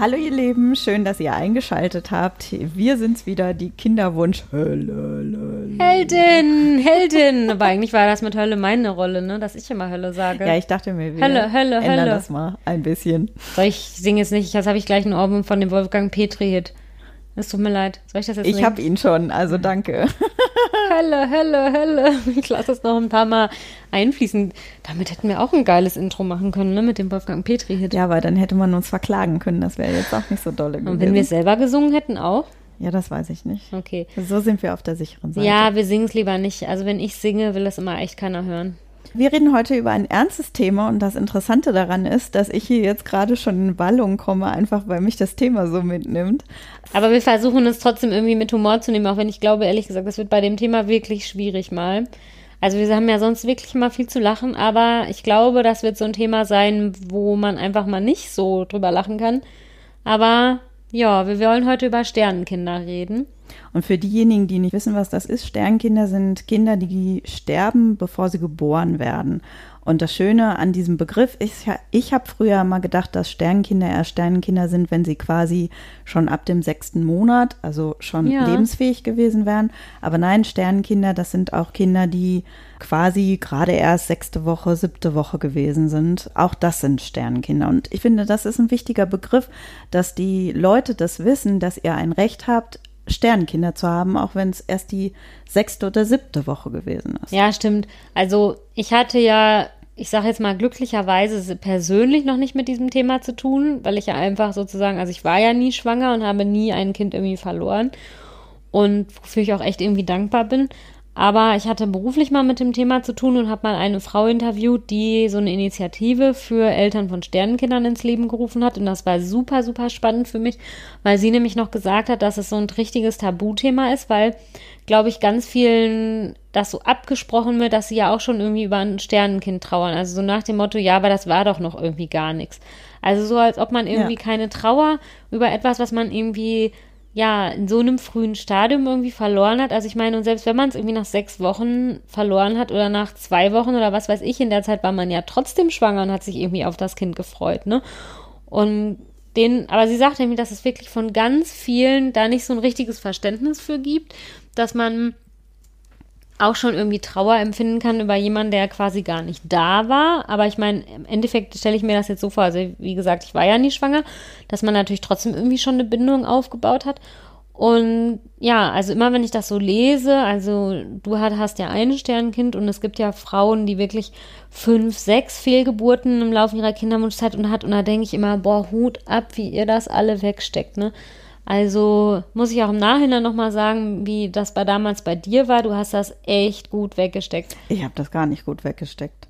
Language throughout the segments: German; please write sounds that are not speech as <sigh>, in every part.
Hallo ihr Lieben, schön, dass ihr eingeschaltet habt. Wir sind's wieder, die Kinderwunsch-Hölle. Heldin, Heldin. Aber eigentlich war das mit Hölle meine Rolle, ne? Dass ich immer Hölle sage. Ja, ich dachte mir, wir Hölle, Hölle, ändern Hölle. das mal ein bisschen. Soll ich singe jetzt nicht, jetzt habe ich gleich einen Ohrwurm von dem Wolfgang Petri-Hit. Es tut mir leid. Soll ich das jetzt Ich habe ihn schon, also danke. <laughs> Hölle, Hölle, Hölle. Ich lasse das noch ein paar Mal einfließen. Damit hätten wir auch ein geiles Intro machen können, ne? Mit dem Wolfgang Petri-Hit. Ja, aber dann hätte man uns verklagen können, das wäre jetzt auch nicht so dolle gewesen. Und wenn wir es selber gesungen hätten, auch? ja, das weiß ich nicht. Okay. So sind wir auf der sicheren Seite. Ja, wir singen es lieber nicht. Also wenn ich singe, will das immer echt keiner hören. Wir reden heute über ein ernstes Thema und das Interessante daran ist, dass ich hier jetzt gerade schon in Wallung komme, einfach weil mich das Thema so mitnimmt. Aber wir versuchen es trotzdem irgendwie mit Humor zu nehmen, auch wenn ich glaube, ehrlich gesagt, das wird bei dem Thema wirklich schwierig mal. Also wir haben ja sonst wirklich immer viel zu lachen, aber ich glaube, das wird so ein Thema sein, wo man einfach mal nicht so drüber lachen kann. Aber ja, wir wollen heute über Sternenkinder reden. Und für diejenigen, die nicht wissen, was das ist, Sternkinder sind Kinder, die sterben, bevor sie geboren werden. Und das Schöne an diesem Begriff ist, ja, ich habe früher mal gedacht, dass Sternkinder erst Sternkinder sind, wenn sie quasi schon ab dem sechsten Monat, also schon Ja. lebensfähig gewesen wären. Aber nein, Sternkinder, das sind auch Kinder, die quasi gerade erst sechste Woche, siebte Woche gewesen sind. Auch das sind Sternkinder. Und ich finde, das ist ein wichtiger Begriff, dass die Leute das wissen, dass ihr ein Recht habt, Sternkinder zu haben, auch wenn es erst die sechste oder siebte Woche gewesen ist. Ja, stimmt. Also ich hatte ja, ich sage jetzt mal glücklicherweise persönlich noch nicht mit diesem Thema zu tun, weil ich ja einfach sozusagen, also ich war ja nie schwanger und habe nie ein Kind irgendwie verloren und wofür ich auch echt irgendwie dankbar bin. Aber ich hatte beruflich mal mit dem Thema zu tun und habe mal eine Frau interviewt, die so eine Initiative für Eltern von Sternenkindern ins Leben gerufen hat. Und das war super, super spannend für mich, weil sie nämlich noch gesagt hat, dass es so ein richtiges Tabuthema ist, weil, glaube ich, ganz vielen das so abgesprochen wird, dass sie ja auch schon irgendwie über ein Sternenkind trauern. Also so nach dem Motto, ja, aber das war doch noch irgendwie gar nichts. Also so, als ob man irgendwie Ja. keine Trauer über etwas, was man irgendwie ja, in so einem frühen Stadium irgendwie verloren hat. Also ich meine, und selbst wenn man es irgendwie nach sechs Wochen verloren hat oder nach zwei Wochen oder was weiß ich, in der Zeit war man ja trotzdem schwanger und hat sich irgendwie auf das Kind gefreut, ne? Und den, aber sie sagt nämlich, dass es wirklich von ganz vielen da nicht so ein richtiges Verständnis für gibt, dass man auch schon irgendwie Trauer empfinden kann über jemanden, der quasi gar nicht da war. Aber ich meine, im Endeffekt stelle ich mir das jetzt so vor, also wie gesagt, ich war ja nie schwanger, dass man natürlich trotzdem irgendwie schon eine Bindung aufgebaut hat. Und ja, also immer wenn ich das so lese, also du hast, ja ein Sternkind und es gibt ja Frauen, die wirklich fünf, sechs Fehlgeburten im Laufe ihrer Kinderwunschzeit und hat und da denke ich immer, boah, Hut ab, wie ihr das alle wegsteckt, ne? Also muss ich auch im Nachhinein nochmal sagen, wie das bei damals bei dir war. Du hast das echt gut weggesteckt. Ich habe das gar nicht gut weggesteckt.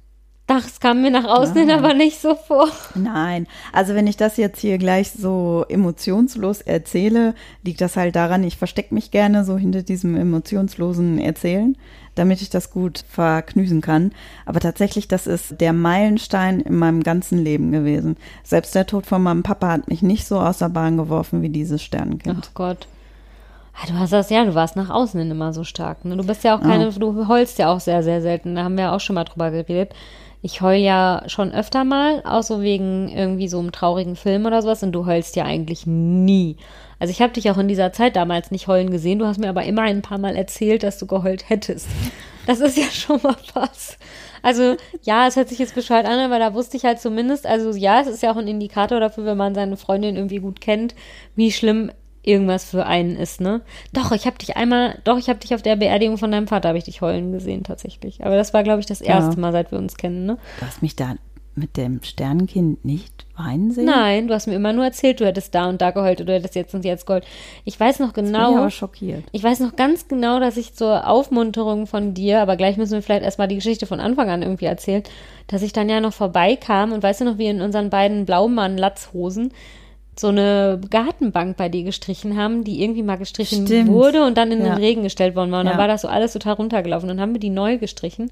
Das kam mir nach außen hin aber nicht so vor. Nein, also wenn ich das jetzt hier gleich so emotionslos erzähle, liegt das halt daran, ich verstecke mich gerne so hinter diesem emotionslosen Erzählen, damit ich das gut verknüsen kann. Aber tatsächlich, das ist der Meilenstein in meinem ganzen Leben gewesen. Selbst der Tod von meinem Papa hat mich nicht so aus der Bahn geworfen wie dieses Sternenkind. Ach Gott. Du hast das ja, du warst nach außen hin immer so stark. Ne? Du bist ja auch keine, du heulst ja auch sehr, sehr selten. Da haben wir ja auch schon mal drüber geredet. Ich heul ja schon öfter mal, auch so wegen irgendwie so einem traurigen Film oder sowas. Und du heulst ja eigentlich nie. Also ich habe dich auch in dieser Zeit damals nicht heulen gesehen. Du hast mir aber immer ein paar Mal erzählt, dass du geheult hättest. Das ist ja <laughs> schon mal was. Also ja, es hört sich jetzt bescheuert an, aber da wusste ich halt zumindest, also ja, es ist ja auch ein Indikator dafür, wenn man seine Freundin irgendwie gut kennt, wie schlimm irgendwas für einen ist, ne? Doch, ich habe dich einmal, doch, ich habe dich auf der Beerdigung von deinem Vater, habe ich dich heulen gesehen tatsächlich. Aber das war, glaube ich, das erste Mal, seit wir uns kennen, ne? Du hast mich da mit dem Sternenkind nicht weinen sehen? Nein, du hast mir immer nur erzählt, du hättest da und da geheult oder du hättest jetzt und jetzt geheult. Ich weiß noch Bin ich genau. aber schockiert. Ich weiß noch ganz genau, dass ich zur Aufmunterung von dir, aber gleich müssen wir vielleicht erstmal die Geschichte von Anfang an irgendwie erzählen, dass ich dann ja noch vorbeikam und weißt du noch, wie in unseren beiden Blaumann-Latzhosen so eine Gartenbank bei dir gestrichen haben, die irgendwie mal gestrichen Stimmt. wurde und dann in Ja. den Regen gestellt worden war. Und dann Ja. war das so alles total runtergelaufen. Und dann haben wir die neu gestrichen.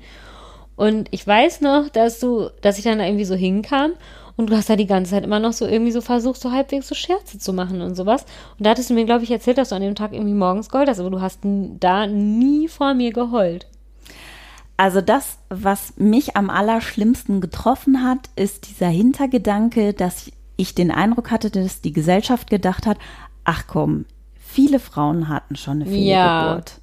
Und ich weiß noch, dass du, dass ich dann da irgendwie so hinkam Und du hast da die ganze Zeit immer noch so irgendwie so versucht, so halbwegs so Scherze zu machen und sowas. Und da hattest du mir, glaube ich, erzählt, dass du an dem Tag irgendwie morgens geheult hast, aber du hast da nie vor mir geheult. Also das, was mich am allerschlimmsten getroffen hat, ist dieser Hintergedanke, dass ich den Eindruck hatte, dass die Gesellschaft gedacht hat, ach komm, viele Frauen hatten schon eine Fehlgeburt. Ja.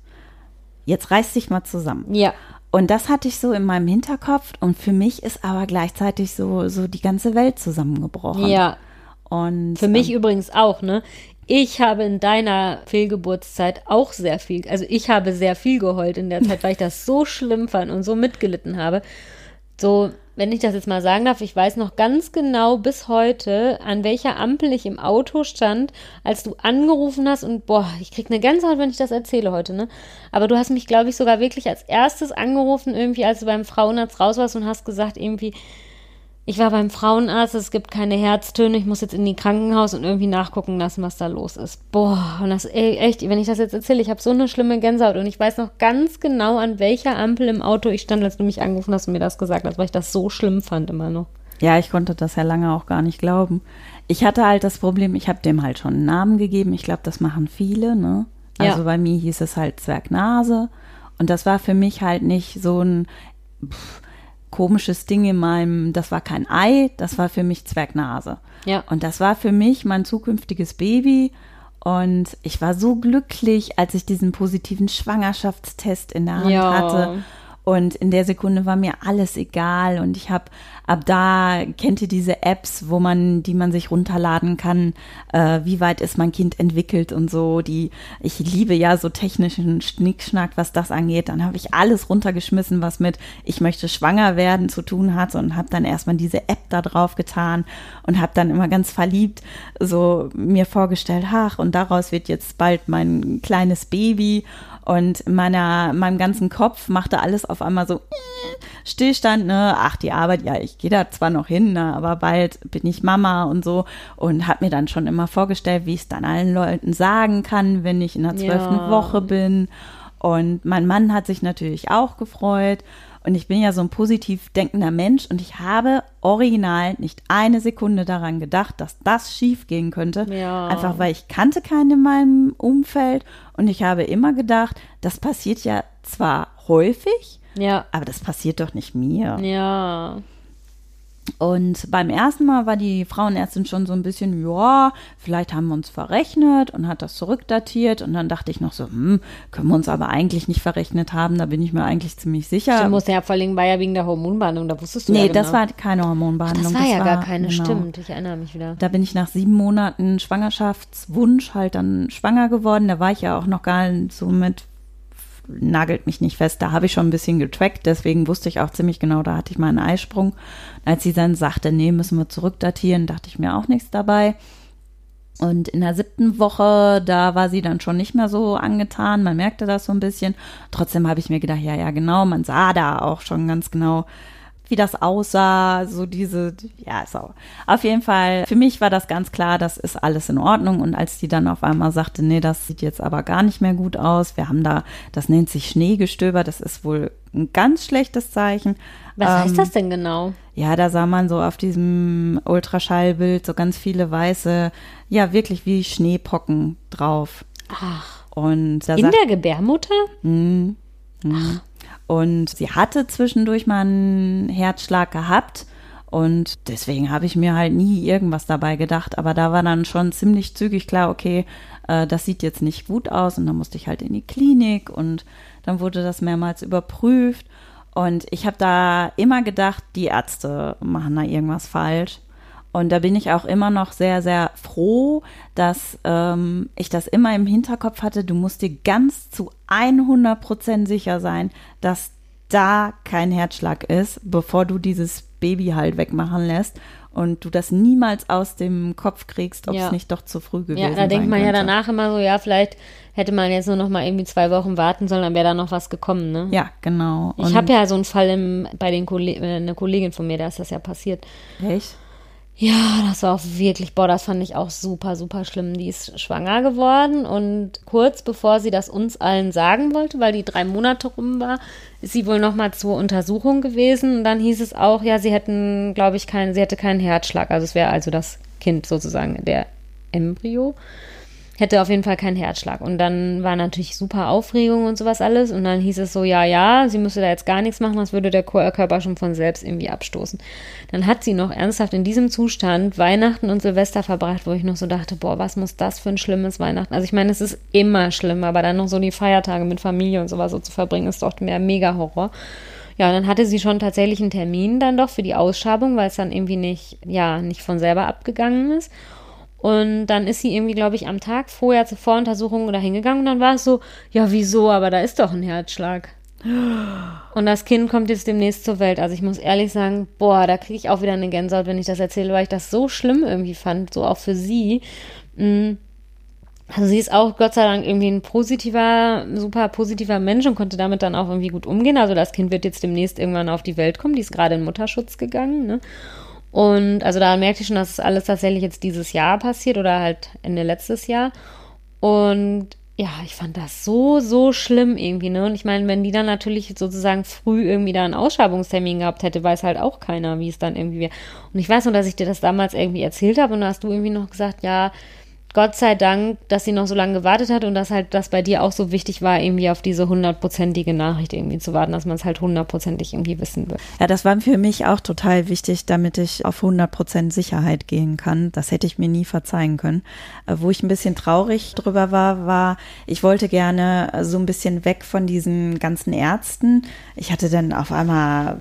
Jetzt reiß dich mal zusammen. Ja. Und das hatte ich so in meinem Hinterkopf und für mich ist aber gleichzeitig so, so die ganze Welt zusammengebrochen. Ja. Und für mich ähm, übrigens auch, ne? Ich habe in deiner Fehlgeburtszeit auch sehr viel, also ich habe sehr viel geheult in der Zeit, weil ich das so schlimm fand und so mitgelitten habe. So, wenn ich das jetzt mal sagen darf, ich weiß noch ganz genau bis heute, an welcher Ampel ich im Auto stand, als du angerufen hast und boah, ich krieg eine Gänsehaut, wenn ich das erzähle heute, ne? Aber du hast mich, glaube ich, sogar wirklich als erstes angerufen, irgendwie, als du beim Frauenarzt raus warst und hast gesagt, irgendwie, ich war beim Frauenarzt, es gibt keine Herztöne, ich muss jetzt in die Krankenhaus und irgendwie nachgucken lassen, was da los ist. Boah, und das, ey, echt, wenn ich das jetzt erzähle, ich habe so eine schlimme Gänsehaut und ich weiß noch ganz genau, an welcher Ampel im Auto ich stand, als du mich angerufen hast und mir das gesagt hast, weil ich das so schlimm fand immer noch. Ja, ich konnte das ja lange auch gar nicht glauben. Ich hatte halt das Problem, ich habe dem halt schon einen Namen gegeben. Ich glaube, das machen viele, ne? Also ja. bei mir hieß es halt Zwergnase. Und das war für mich halt nicht so ein, pff, komisches Ding in meinem, das war kein Ei, das war für mich Zwergnase. Ja. Und das war für mich mein zukünftiges Baby. Und ich war so glücklich, als ich diesen positiven Schwangerschaftstest in der Hand ja. hatte und in der Sekunde war mir alles egal und ich habe ab da kennt ihr diese Apps, wo man, die man sich runterladen kann, äh, wie weit ist mein Kind entwickelt und so. Die ich liebe ja so technischen Schnickschnack, was das angeht. Dann habe ich alles runtergeschmissen, was mit ich möchte schwanger werden zu tun hat und habe dann erstmal diese App da drauf getan und habe dann immer ganz verliebt so mir vorgestellt, ach und daraus wird jetzt bald mein kleines Baby und meiner, meinem ganzen Kopf machte alles auf einmal so Stillstand, ne? Ach, die Arbeit, ja, ich gehe da zwar noch hin, ne? aber bald bin ich Mama und so. Und habe mir dann schon immer vorgestellt, wie ich es dann allen Leuten sagen kann, wenn ich in der zwölften ja. Woche bin. Und mein Mann hat sich natürlich auch gefreut. Und ich bin ja so ein positiv denkender Mensch und ich habe original nicht eine Sekunde daran gedacht, dass das schief gehen könnte. Ja. Einfach weil ich kannte keinen in meinem Umfeld und ich habe immer gedacht, das passiert ja zwar häufig, ja. aber das passiert doch nicht mir. Ja. Und beim ersten Mal war die Frauenärztin schon so ein bisschen, ja, vielleicht haben wir uns verrechnet und hat das zurückdatiert. Und dann dachte ich noch so, hm, können wir uns aber eigentlich nicht verrechnet haben, da bin ich mir eigentlich ziemlich sicher. Du musst ja vor allem war ja wegen der Hormonbehandlung, da wusstest du nee, ja Nee, genau. das war keine Hormonbehandlung. Ach, das war das ja war, gar keine, genau. stimmt, ich erinnere mich wieder. Da bin ich nach sieben Monaten Schwangerschaftswunsch halt dann schwanger geworden. Da war ich ja auch noch gar nicht so mit nagelt mich nicht fest, da habe ich schon ein bisschen getrackt, deswegen wusste ich auch ziemlich genau, da hatte ich mal einen Eisprung. Als sie dann sagte, nee, müssen wir zurückdatieren, dachte ich mir auch nichts dabei. Und in der siebten Woche, da war sie dann schon nicht mehr so angetan. Man merkte das so ein bisschen. Trotzdem habe ich mir gedacht, ja, ja, genau. Man sah da auch schon ganz genau, wie das aussah, so diese, ja, so. Auf jeden Fall, für mich war das ganz klar, das ist alles in Ordnung. Und als die dann auf einmal sagte, nee, das sieht jetzt aber gar nicht mehr gut aus, wir haben da, das nennt sich Schneegestöber, das ist wohl ein ganz schlechtes Zeichen. Was ähm, heißt das denn genau? Ja, da sah man so auf diesem Ultraschallbild so ganz viele weiße, ja, wirklich wie Schneepocken drauf. Ach. Und in der Gebärmutter? Mh, mh. Ach. Und sie hatte zwischendurch mal einen Herzschlag gehabt. Und deswegen habe ich mir halt nie irgendwas dabei gedacht. Aber da war dann schon ziemlich zügig klar, okay, äh, das sieht jetzt nicht gut aus. Und dann musste ich halt in die Klinik und dann wurde das mehrmals überprüft. Und ich habe da immer gedacht, die Ärzte machen da irgendwas falsch. Und da bin ich auch immer noch sehr, sehr froh, dass ähm, ich das immer im Hinterkopf hatte. Du musst dir ganz zu 100 Prozent sicher sein, dass da kein Herzschlag ist, bevor du dieses Baby halt wegmachen lässt und du das niemals aus dem Kopf kriegst, ob es ja. nicht doch zu früh gewesen ist. Ja, da denkt man könnte. ja danach immer so, ja, vielleicht hätte man jetzt nur noch mal irgendwie zwei Wochen warten sollen, dann wäre da noch was gekommen, ne? Ja, genau. Und ich habe ja so einen Fall im, bei den Kollegen, äh, eine Kollegin von mir, da ist das ja passiert. Echt? Ja, das war auch wirklich, boah, das fand ich auch super, super schlimm. Die ist schwanger geworden und kurz bevor sie das uns allen sagen wollte, weil die drei Monate rum war, ist sie wohl nochmal zur Untersuchung gewesen. Und dann hieß es auch, ja, sie hätten, glaube ich, keinen, sie hätte keinen Herzschlag. Also es wäre also das Kind sozusagen, der Embryo hätte auf jeden Fall keinen Herzschlag. Und dann war natürlich super Aufregung und sowas alles. Und dann hieß es so, ja, ja, sie müsste da jetzt gar nichts machen, das würde der Körper schon von selbst irgendwie abstoßen. Dann hat sie noch ernsthaft in diesem Zustand Weihnachten und Silvester verbracht, wo ich noch so dachte, boah, was muss das für ein schlimmes Weihnachten? Also ich meine, es ist immer schlimm, aber dann noch so die Feiertage mit Familie und sowas so zu verbringen, ist doch mehr mega Horror. Ja, und dann hatte sie schon tatsächlich einen Termin dann doch für die Ausschabung, weil es dann irgendwie nicht, ja, nicht von selber abgegangen ist. Und dann ist sie irgendwie, glaube ich, am Tag vorher zur Voruntersuchung da hingegangen und dann war es so, ja, wieso, aber da ist doch ein Herzschlag. Und das Kind kommt jetzt demnächst zur Welt. Also ich muss ehrlich sagen, boah, da kriege ich auch wieder eine Gänsehaut, wenn ich das erzähle, weil ich das so schlimm irgendwie fand, so auch für sie. Mm. Also sie ist auch Gott sei Dank irgendwie ein positiver, super positiver Mensch und konnte damit dann auch irgendwie gut umgehen. Also das Kind wird jetzt demnächst irgendwann auf die Welt kommen. Die ist gerade in Mutterschutz gegangen. Ne? Und also da merkte ich schon, dass es alles tatsächlich jetzt dieses Jahr passiert oder halt Ende letztes Jahr. Und ja, ich fand das so, so schlimm irgendwie, ne? Und ich meine, wenn die dann natürlich sozusagen früh irgendwie da einen Ausschreibungstermin gehabt hätte, weiß halt auch keiner, wie es dann irgendwie wäre. Und ich weiß nur, dass ich dir das damals irgendwie erzählt habe und da hast du irgendwie noch gesagt, ja, Gott sei Dank, dass sie noch so lange gewartet hat und dass halt das bei dir auch so wichtig war, irgendwie auf diese hundertprozentige Nachricht irgendwie zu warten, dass man es halt hundertprozentig irgendwie wissen will. Ja, das war für mich auch total wichtig, damit ich auf hundertprozent Sicherheit gehen kann. Das hätte ich mir nie verzeihen können. Äh, wo ich ein bisschen traurig drüber war, war, ich wollte gerne so ein bisschen weg von diesen ganzen Ärzten. Ich hatte dann auf einmal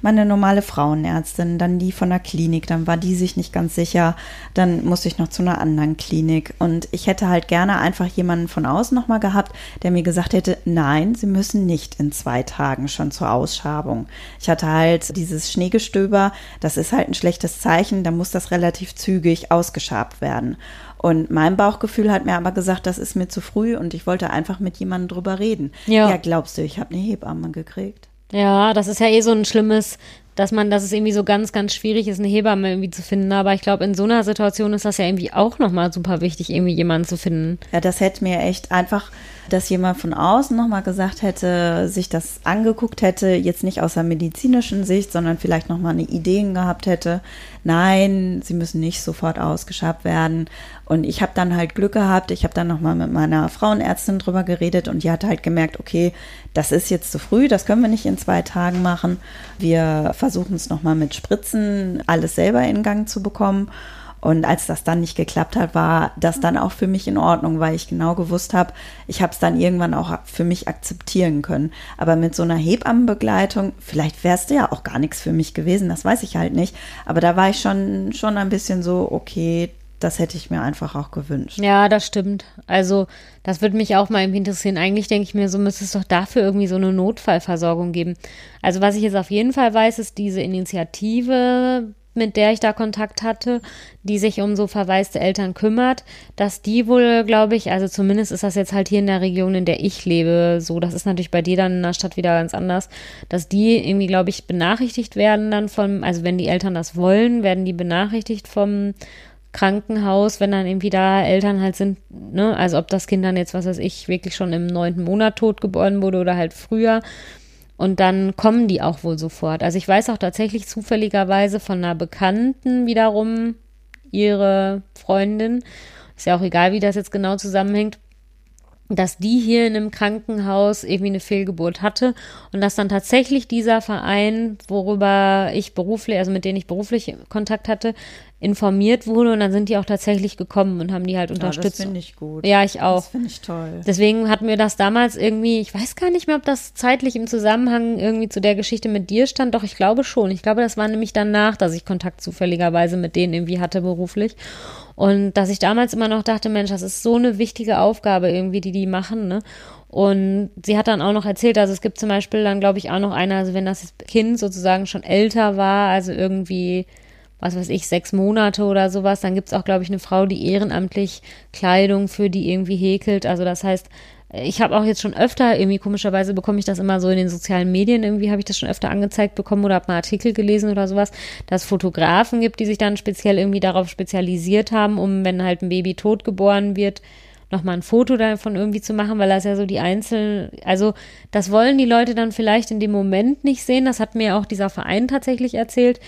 meine normale Frauenärztin, dann die von der Klinik, dann war die sich nicht ganz sicher, dann musste ich noch zu einer anderen Klinik Klinik. Und ich hätte halt gerne einfach jemanden von außen nochmal gehabt, der mir gesagt hätte, nein, Sie müssen nicht in zwei Tagen schon zur Ausschabung. Ich hatte halt dieses Schneegestöber, das ist halt ein schlechtes Zeichen, da muss das relativ zügig ausgeschabt werden. Und mein Bauchgefühl hat mir aber gesagt, das ist mir zu früh und ich wollte einfach mit jemandem drüber reden. Ja, ja glaubst du, ich habe eine Hebamme gekriegt? Ja, das ist ja eh so ein schlimmes dass man, dass es irgendwie so ganz, ganz schwierig ist, eine Hebamme irgendwie zu finden. Aber ich glaube, in so einer Situation ist das ja irgendwie auch nochmal super wichtig, irgendwie jemanden zu finden. Ja, das hätte mir echt einfach, dass jemand von außen nochmal gesagt hätte, sich das angeguckt hätte, jetzt nicht aus der medizinischen Sicht, sondern vielleicht nochmal eine Ideen gehabt hätte. Nein, sie müssen nicht sofort ausgeschabt werden. Und ich habe dann halt Glück gehabt. Ich habe dann nochmal mit meiner Frauenärztin drüber geredet und die hat halt gemerkt, okay, das ist jetzt zu früh, das können wir nicht in zwei Tagen machen. Wir versuchen es nochmal mit Spritzen, alles selber in Gang zu bekommen. Und als das dann nicht geklappt hat, war das dann auch für mich in Ordnung, weil ich genau gewusst habe, ich habe es dann irgendwann auch für mich akzeptieren können. Aber mit so einer Hebammenbegleitung, vielleicht wäre es ja auch gar nichts für mich gewesen, das weiß ich halt nicht. Aber da war ich schon, schon ein bisschen so, okay, das hätte ich mir einfach auch gewünscht. Ja, das stimmt. Also, das würde mich auch mal interessieren. Eigentlich denke ich mir, so müsste es doch dafür irgendwie so eine Notfallversorgung geben. Also, was ich jetzt auf jeden Fall weiß, ist diese Initiative, mit der ich da Kontakt hatte, die sich um so verwaiste Eltern kümmert, dass die wohl, glaube ich, also zumindest ist das jetzt halt hier in der Region, in der ich lebe, so, das ist natürlich bei dir dann in der Stadt wieder ganz anders, dass die irgendwie, glaube ich, benachrichtigt werden dann vom, also wenn die Eltern das wollen, werden die benachrichtigt vom Krankenhaus, wenn dann irgendwie da Eltern halt sind, ne, also ob das Kind dann jetzt, was weiß ich, wirklich schon im neunten Monat tot geboren wurde oder halt früher. Und dann kommen die auch wohl sofort. Also ich weiß auch tatsächlich zufälligerweise von einer Bekannten wiederum, ihre Freundin, ist ja auch egal, wie das jetzt genau zusammenhängt, dass die hier in einem Krankenhaus irgendwie eine Fehlgeburt hatte und dass dann tatsächlich dieser Verein, worüber ich beruflich, also mit denen ich beruflich Kontakt hatte, informiert wurde und dann sind die auch tatsächlich gekommen und haben die halt unterstützt. Ja, das finde ich gut. Ja, ich auch. Das finde ich toll. Deswegen hatten wir das damals irgendwie, ich weiß gar nicht mehr, ob das zeitlich im Zusammenhang irgendwie zu der Geschichte mit dir stand, doch ich glaube schon. Ich glaube, das war nämlich danach, dass ich Kontakt zufälligerweise mit denen irgendwie hatte beruflich. Und dass ich damals immer noch dachte, Mensch, das ist so eine wichtige Aufgabe irgendwie, die die machen, ne? Und sie hat dann auch noch erzählt, also es gibt zum Beispiel dann, glaube ich, auch noch einer, also wenn das Kind sozusagen schon älter war, also irgendwie was weiß ich, sechs Monate oder sowas. Dann gibt es auch, glaube ich, eine Frau, die ehrenamtlich Kleidung für die irgendwie häkelt. Also das heißt, ich habe auch jetzt schon öfter, irgendwie komischerweise bekomme ich das immer so in den sozialen Medien, irgendwie habe ich das schon öfter angezeigt bekommen oder habe mal Artikel gelesen oder sowas, dass Fotografen gibt, die sich dann speziell irgendwie darauf spezialisiert haben, um, wenn halt ein Baby tot geboren wird, nochmal ein Foto davon irgendwie zu machen, weil das ja so die einzelnen, also das wollen die Leute dann vielleicht in dem Moment nicht sehen. Das hat mir auch dieser Verein tatsächlich erzählt,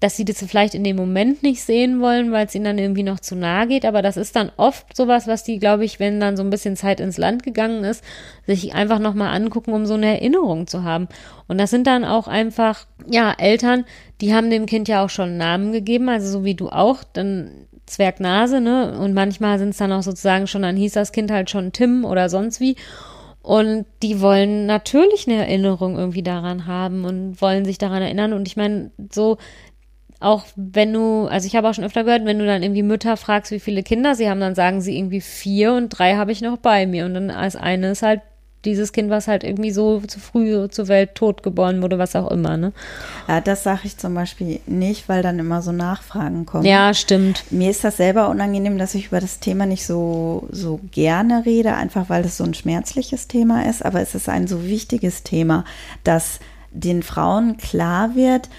dass sie das vielleicht in dem Moment nicht sehen wollen, weil es ihnen dann irgendwie noch zu nahe geht. Aber das ist dann oft sowas, was die, glaube ich, wenn dann so ein bisschen Zeit ins Land gegangen ist, sich einfach nochmal angucken, um so eine Erinnerung zu haben. Und das sind dann auch einfach, ja, Eltern, die haben dem Kind ja auch schon Namen gegeben, also so wie du auch, dann Zwergnase, ne? Und manchmal sind es dann auch sozusagen schon, dann hieß das Kind halt schon Tim oder sonst wie. Und die wollen natürlich eine Erinnerung irgendwie daran haben und wollen sich daran erinnern. Und ich meine, so, auch wenn du, also ich habe auch schon öfter gehört, wenn du dann irgendwie Mütter fragst, wie viele Kinder sie haben, dann sagen sie irgendwie vier und drei habe ich noch bei mir. Und dann als eine ist halt dieses Kind, was halt irgendwie so zu früh zur Welt tot geboren wurde, was auch immer, ne? Ja, das sage ich zum Beispiel nicht, weil dann immer so Nachfragen kommen. Ja, stimmt. Mir ist das selber unangenehm, dass ich über das Thema nicht so, so gerne rede, einfach weil es so ein schmerzliches Thema ist, aber es ist ein so wichtiges Thema, dass den Frauen klar wird,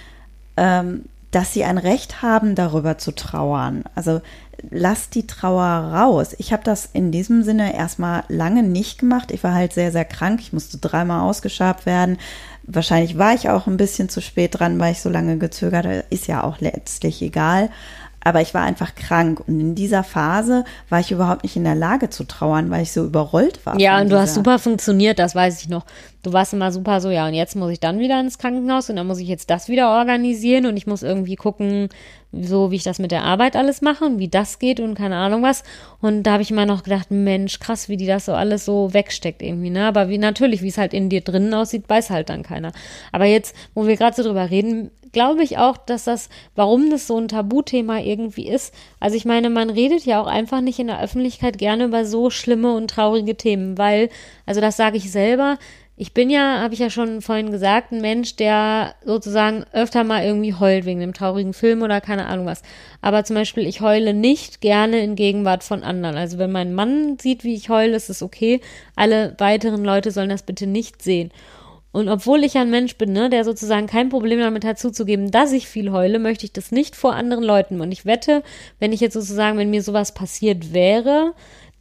ähm, dass sie ein Recht haben, darüber zu trauern. Also lass die Trauer raus. Ich habe das in diesem Sinne erstmal lange nicht gemacht. Ich war halt sehr, sehr krank. Ich musste dreimal ausgeschabt werden. Wahrscheinlich war ich auch ein bisschen zu spät dran, weil ich so lange gezögert habe. Ist ja auch letztlich egal aber ich war einfach krank und in dieser Phase war ich überhaupt nicht in der Lage zu trauern, weil ich so überrollt war. Ja, und du hast super funktioniert, das weiß ich noch. Du warst immer super so, ja, und jetzt muss ich dann wieder ins Krankenhaus und dann muss ich jetzt das wieder organisieren und ich muss irgendwie gucken, so wie ich das mit der Arbeit alles mache und wie das geht und keine Ahnung was. Und da habe ich immer noch gedacht, Mensch, krass, wie die das so alles so wegsteckt irgendwie, ne? Aber wie natürlich, wie es halt in dir drinnen aussieht, weiß halt dann keiner. Aber jetzt, wo wir gerade so drüber reden, glaube ich auch, dass das, warum das so ein Tabuthema irgendwie ist. Also ich meine, man redet ja auch einfach nicht in der Öffentlichkeit gerne über so schlimme und traurige Themen, weil, also das sage ich selber, ich bin ja, habe ich ja schon vorhin gesagt, ein Mensch, der sozusagen öfter mal irgendwie heult wegen einem traurigen Film oder keine Ahnung was. Aber zum Beispiel, ich heule nicht gerne in Gegenwart von anderen. Also wenn mein Mann sieht, wie ich heule, ist es okay. Alle weiteren Leute sollen das bitte nicht sehen. Und obwohl ich ein Mensch bin, ne, der sozusagen kein Problem damit hat zuzugeben, dass ich viel heule, möchte ich das nicht vor anderen Leuten. Und ich wette, wenn ich jetzt sozusagen, wenn mir sowas passiert wäre,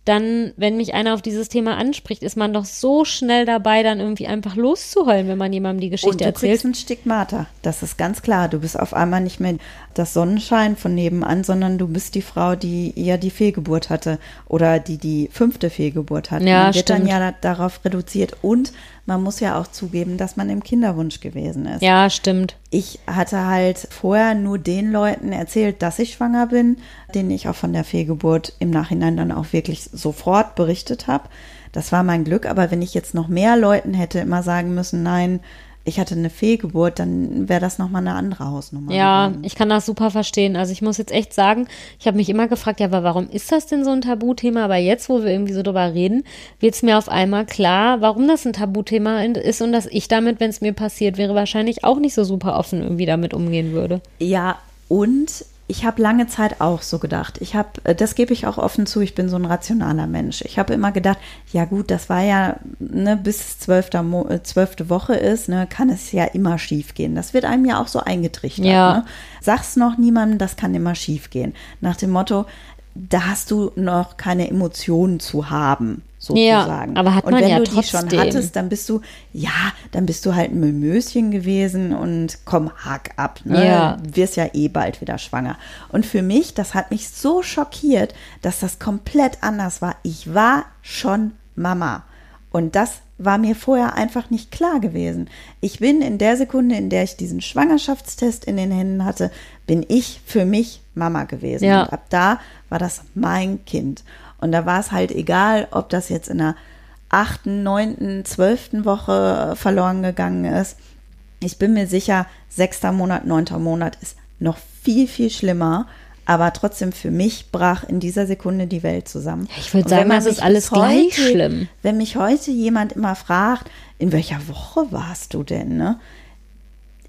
dann, wenn mich einer auf dieses Thema anspricht, ist man doch so schnell dabei, dann irgendwie einfach loszuheulen, wenn man jemandem die Geschichte Und du erzählt. kriegst ein Stigmata, das ist ganz klar. Du bist auf einmal nicht mehr das Sonnenschein von nebenan, sondern du bist die Frau, die eher die Fehlgeburt hatte oder die die fünfte Fehlgeburt hat. Ja, man wird stimmt. dann ja darauf reduziert und man muss ja auch zugeben, dass man im Kinderwunsch gewesen ist. Ja, stimmt. Ich hatte halt vorher nur den Leuten erzählt, dass ich schwanger bin, denen ich auch von der Fehlgeburt im Nachhinein dann auch wirklich sofort berichtet habe. Das war mein Glück, aber wenn ich jetzt noch mehr Leuten hätte immer sagen müssen, nein, ich hatte eine Fehlgeburt, dann wäre das nochmal eine andere Hausnummer. Ja, geworden. ich kann das super verstehen. Also ich muss jetzt echt sagen, ich habe mich immer gefragt, ja, aber warum ist das denn so ein Tabuthema? Aber jetzt, wo wir irgendwie so drüber reden, wird es mir auf einmal klar, warum das ein Tabuthema ist und dass ich damit, wenn es mir passiert wäre, wahrscheinlich auch nicht so super offen irgendwie damit umgehen würde. Ja, und ich habe lange Zeit auch so gedacht. Ich habe, das gebe ich auch offen zu, ich bin so ein rationaler Mensch. Ich habe immer gedacht, ja gut, das war ja, ne, bis zwölfte, äh, zwölfte Woche ist, ne, kann es ja immer schief gehen. Das wird einem ja auch so eingetrichtert. Ja. Ne? Sag's noch niemandem, das kann immer schief gehen. Nach dem Motto, da hast du noch keine Emotionen zu haben, sozusagen. aber hat und man wenn ja du die schon trotzdem. hattest, dann bist du, ja, dann bist du halt ein Mimöschen gewesen und komm, hack ab. Ne? Ja. wirst ja eh bald wieder schwanger. Und für mich, das hat mich so schockiert, dass das komplett anders war. Ich war schon Mama. Und das war mir vorher einfach nicht klar gewesen. Ich bin in der Sekunde, in der ich diesen Schwangerschaftstest in den Händen hatte, bin ich für mich Mama gewesen. Ja. Und ab da war das mein Kind. Und da war es halt egal, ob das jetzt in der achten, neunten, zwölften Woche verloren gegangen ist. Ich bin mir sicher, sechster Monat, neunter Monat ist noch viel, viel schlimmer. Aber trotzdem für mich brach in dieser Sekunde die Welt zusammen. Ich würd Und sagen, das ist alles gleich schlimm. Wenn mich heute jemand immer fragt, in welcher Woche warst du denn, ne?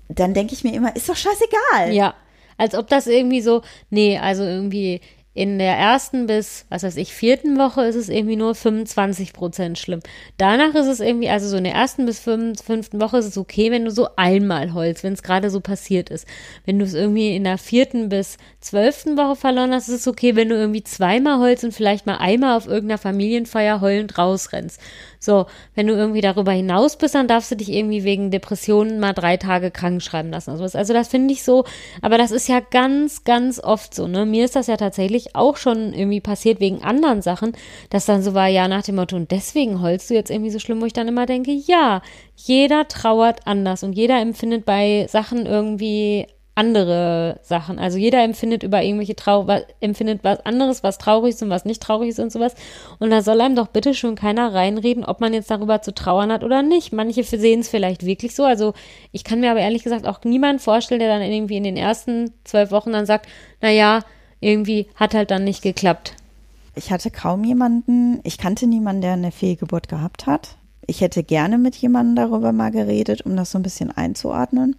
Dann denke ich mir immer, ist doch scheißegal. Ja. Als ob das irgendwie so, nee, also irgendwie, in der ersten bis, was weiß ich, vierten Woche ist es irgendwie nur 25 Prozent schlimm. Danach ist es irgendwie, also so in der ersten bis fünften Woche ist es okay, wenn du so einmal heulst, wenn es gerade so passiert ist. Wenn du es irgendwie in der vierten bis zwölften Woche verloren hast, ist es okay, wenn du irgendwie zweimal heulst und vielleicht mal einmal auf irgendeiner Familienfeier heulend rausrennst. So, wenn du irgendwie darüber hinaus bist, dann darfst du dich irgendwie wegen Depressionen mal drei Tage krank schreiben lassen. Also, also das finde ich so, aber das ist ja ganz, ganz oft so, ne? Mir ist das ja tatsächlich auch schon irgendwie passiert wegen anderen Sachen, dass dann so war, ja, nach dem Motto, und deswegen heulst du jetzt irgendwie so schlimm, wo ich dann immer denke, ja, jeder trauert anders und jeder empfindet bei Sachen irgendwie andere Sachen. Also jeder empfindet über irgendwelche Trau empfindet was anderes, was traurig ist und was nicht traurig ist und sowas. Und da soll einem doch bitte schon keiner reinreden, ob man jetzt darüber zu trauern hat oder nicht. Manche sehen es vielleicht wirklich so. Also ich kann mir aber ehrlich gesagt auch niemanden vorstellen, der dann irgendwie in den ersten zwölf Wochen dann sagt, naja, irgendwie hat halt dann nicht geklappt. Ich hatte kaum jemanden, ich kannte niemanden, der eine Fehlgeburt gehabt hat. Ich hätte gerne mit jemandem darüber mal geredet, um das so ein bisschen einzuordnen.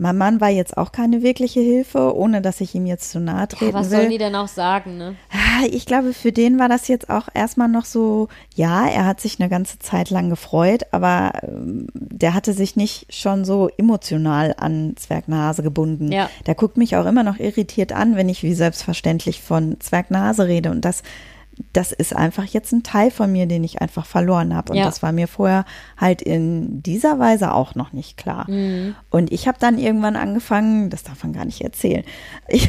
Mein Mann war jetzt auch keine wirkliche Hilfe, ohne dass ich ihm jetzt zu nahe treten ja, was will. sollen die denn auch sagen, ne? Ah, ich glaube, für den war das jetzt auch erstmal noch so, ja, er hat sich eine ganze Zeit lang gefreut, aber ähm, der hatte sich nicht schon so emotional an Zwergnase gebunden. Ja. Der guckt mich auch immer noch irritiert an, wenn ich wie selbstverständlich von Zwergnase rede und das das ist einfach jetzt ein Teil von mir, den ich einfach verloren habe. Und Ja. das war mir vorher halt in dieser Weise auch noch nicht klar. Mhm. Und ich habe dann irgendwann angefangen, das darf man gar nicht erzählen. Ich,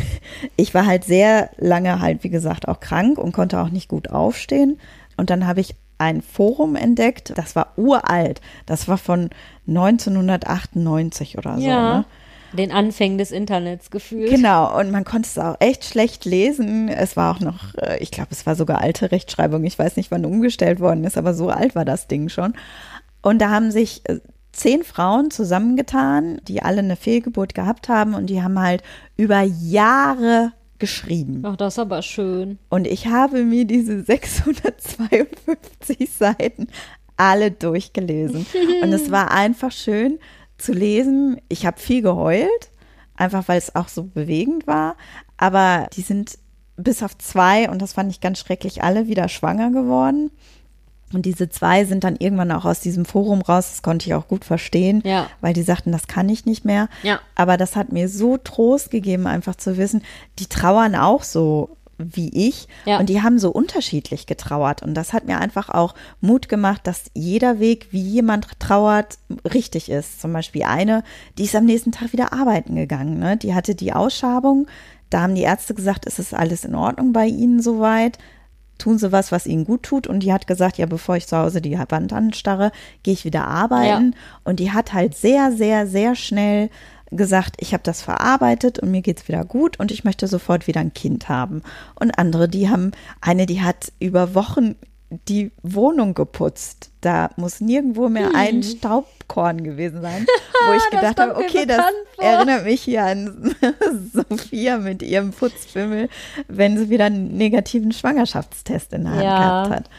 ich war halt sehr lange halt, wie gesagt, auch krank und konnte auch nicht gut aufstehen. Und dann habe ich ein Forum entdeckt, das war uralt. Das war von 1998 oder so. ja. Ne? Den Anfängen des Internets gefühlt. Genau, und man konnte es auch echt schlecht lesen. Es war auch noch, äh, ich glaube, es war sogar alte Rechtschreibung. Ich weiß nicht, wann umgestellt worden ist, aber so alt war das Ding schon. Und da haben sich äh, zehn Frauen zusammengetan, die alle eine Fehlgeburt gehabt haben und die haben halt über Jahre geschrieben. Ach, das ist aber schön. Und ich habe mir diese <laughs> 652 Seiten alle durchgelesen. Und es war <laughs> einfach schön zu lesen. Ich habe viel geheult, einfach weil es auch so bewegend war. Aber die sind bis auf zwei, und das fand ich ganz schrecklich, alle wieder schwanger geworden. Und diese zwei sind dann irgendwann auch aus diesem Forum raus. Das konnte ich auch gut verstehen, Ja. weil die sagten, das kann ich nicht mehr. Ja. Aber das hat mir so Trost gegeben, einfach zu wissen, die trauern auch so wie ich. Ja. und die haben so unterschiedlich getrauert. Und das hat mir einfach auch Mut gemacht, dass jeder Weg, wie jemand trauert, richtig ist. Zum Beispiel eine, die ist am nächsten Tag wieder arbeiten gegangen, ne? die hatte die Ausschabung, da haben die Ärzte gesagt, es ist alles in Ordnung bei ihnen soweit, tun sie was, was ihnen gut tut? Und die hat gesagt, ja, bevor ich zu Hause die Wand anstarre, gehe ich wieder arbeiten. Und die hat halt sehr, sehr, sehr schnell gesagt, ich habe das verarbeitet und mir geht's wieder gut und ich möchte sofort wieder ein Kind haben. Und andere, die haben, eine, die hat über Wochen die Wohnung geputzt. Da muss nirgendwo mehr ein Staubkorn gewesen sein, <laughs> wo ich gedacht habe, okay, das vor. erinnert mich hier an <laughs> Sophia mit ihrem Putzfimmel, wenn sie wieder einen negativen Schwangerschaftstest in der Hand Ja. gehabt hat.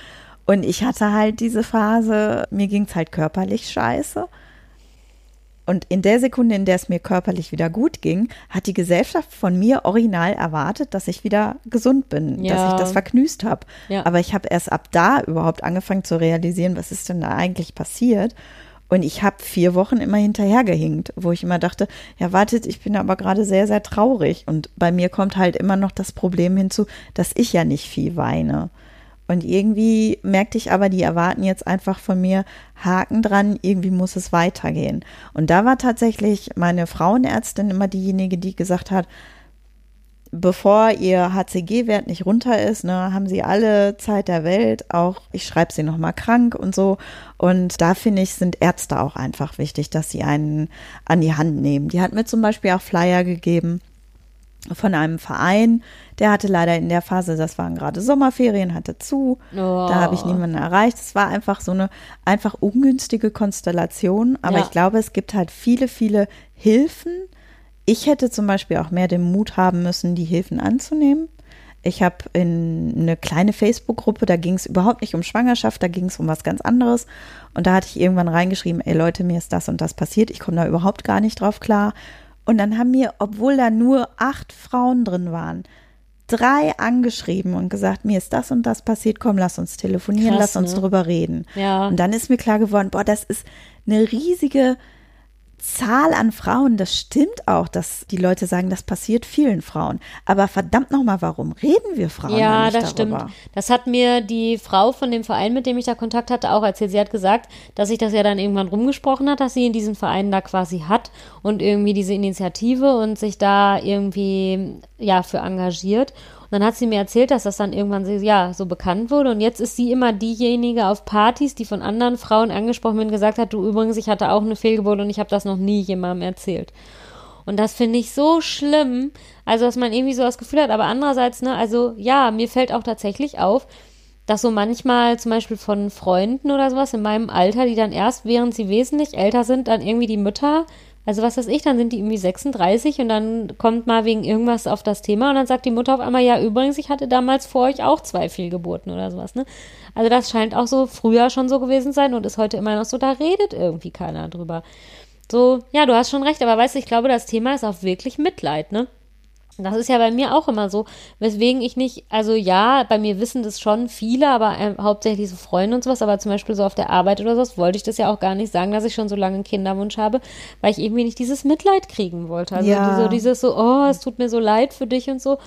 Und ich hatte halt diese Phase, mir ging's halt körperlich scheiße. Und in der Sekunde, in der es mir körperlich wieder gut ging, hat die Gesellschaft von mir original erwartet, dass ich wieder gesund bin, Ja. dass ich das verknüst habe. Ja. Aber ich habe erst ab da überhaupt angefangen zu realisieren, was ist denn da eigentlich passiert. Und ich habe vier Wochen immer hinterhergehinkt, wo ich immer dachte, ja, wartet, ich bin aber gerade sehr, sehr traurig. Und bei mir kommt halt immer noch das Problem hinzu, dass ich ja nicht viel weine. Und irgendwie merkte ich aber, die erwarten jetzt einfach von mir Haken dran, irgendwie muss es weitergehen. Und da war tatsächlich meine Frauenärztin immer diejenige, die gesagt hat, bevor ihr HCG-Wert nicht runter ist, ne, haben sie alle Zeit der Welt, auch ich schreibe sie nochmal krank und so. Und da finde ich, sind Ärzte auch einfach wichtig, dass sie einen an die Hand nehmen. Die hat mir zum Beispiel auch Flyer gegeben von einem Verein, der hatte leider in der Phase, das waren gerade Sommerferien, hatte zu. Oh. Da habe ich niemanden erreicht. Es war einfach so eine einfach ungünstige Konstellation. Aber Ja. ich glaube, es gibt halt viele, viele Hilfen. Ich hätte zum Beispiel auch mehr den Mut haben müssen, die Hilfen anzunehmen. Ich habe in eine kleine Facebook-Gruppe, da ging es überhaupt nicht um Schwangerschaft, da ging es um was ganz anderes. Und da hatte ich irgendwann reingeschrieben, ey Leute, mir ist das und das passiert, ich komme da überhaupt gar nicht drauf klar. Und dann haben mir, obwohl da nur acht Frauen drin waren, drei angeschrieben und gesagt, mir ist das und das passiert, komm, lass uns telefonieren, Krass, lass uns ne? drüber reden. Ja. Und dann ist mir klar geworden, boah, das ist eine riesige Zahl an Frauen. Das stimmt auch, dass die Leute sagen, das passiert vielen Frauen. Aber verdammt nochmal, warum reden wir Frauen Ja, nicht das darüber? stimmt. Das hat mir die Frau von dem Verein, mit dem ich da Kontakt hatte, auch erzählt. Sie hat gesagt, dass sich das ja dann irgendwann rumgesprochen hat, dass sie in diesen Verein da quasi hat und irgendwie diese Initiative und sich da irgendwie ja für engagiert. Dann hat sie mir erzählt, dass das dann irgendwann so, ja so bekannt wurde und jetzt ist sie immer diejenige auf Partys, die von anderen Frauen angesprochen wird und gesagt hat, du übrigens, ich hatte auch eine Fehlgeburt und ich habe das noch nie jemandem erzählt. Und das finde ich so schlimm, also dass man irgendwie so das Gefühl hat, aber andererseits, ne, also ja, mir fällt auch tatsächlich auf, dass so manchmal zum Beispiel von Freunden oder sowas in meinem Alter, die dann erst, während sie wesentlich älter sind, dann irgendwie die Mütter, also was weiß ich, dann sind die irgendwie 36 und dann kommt mal wegen irgendwas auf das Thema und dann sagt die Mutter auf einmal, ja, übrigens, ich hatte damals vor euch auch zwei Fehlgeburten oder sowas, ne? Also das scheint auch so früher schon so gewesen sein und ist heute immer noch so, da redet irgendwie keiner drüber. So, ja, du hast schon recht, aber weißt du, ich glaube, das Thema ist auch wirklich Mitleid, ne? Das ist ja bei mir auch immer so, weswegen ich nicht, also ja, bei mir wissen das schon viele, aber äh, hauptsächlich so Freunde und sowas, aber zum Beispiel so auf der Arbeit oder sowas, wollte ich das ja auch gar nicht sagen, dass ich schon so lange einen Kinderwunsch habe, weil ich irgendwie nicht dieses Mitleid kriegen wollte. Also Ja. so dieses so, oh, es tut mir so leid für dich und so.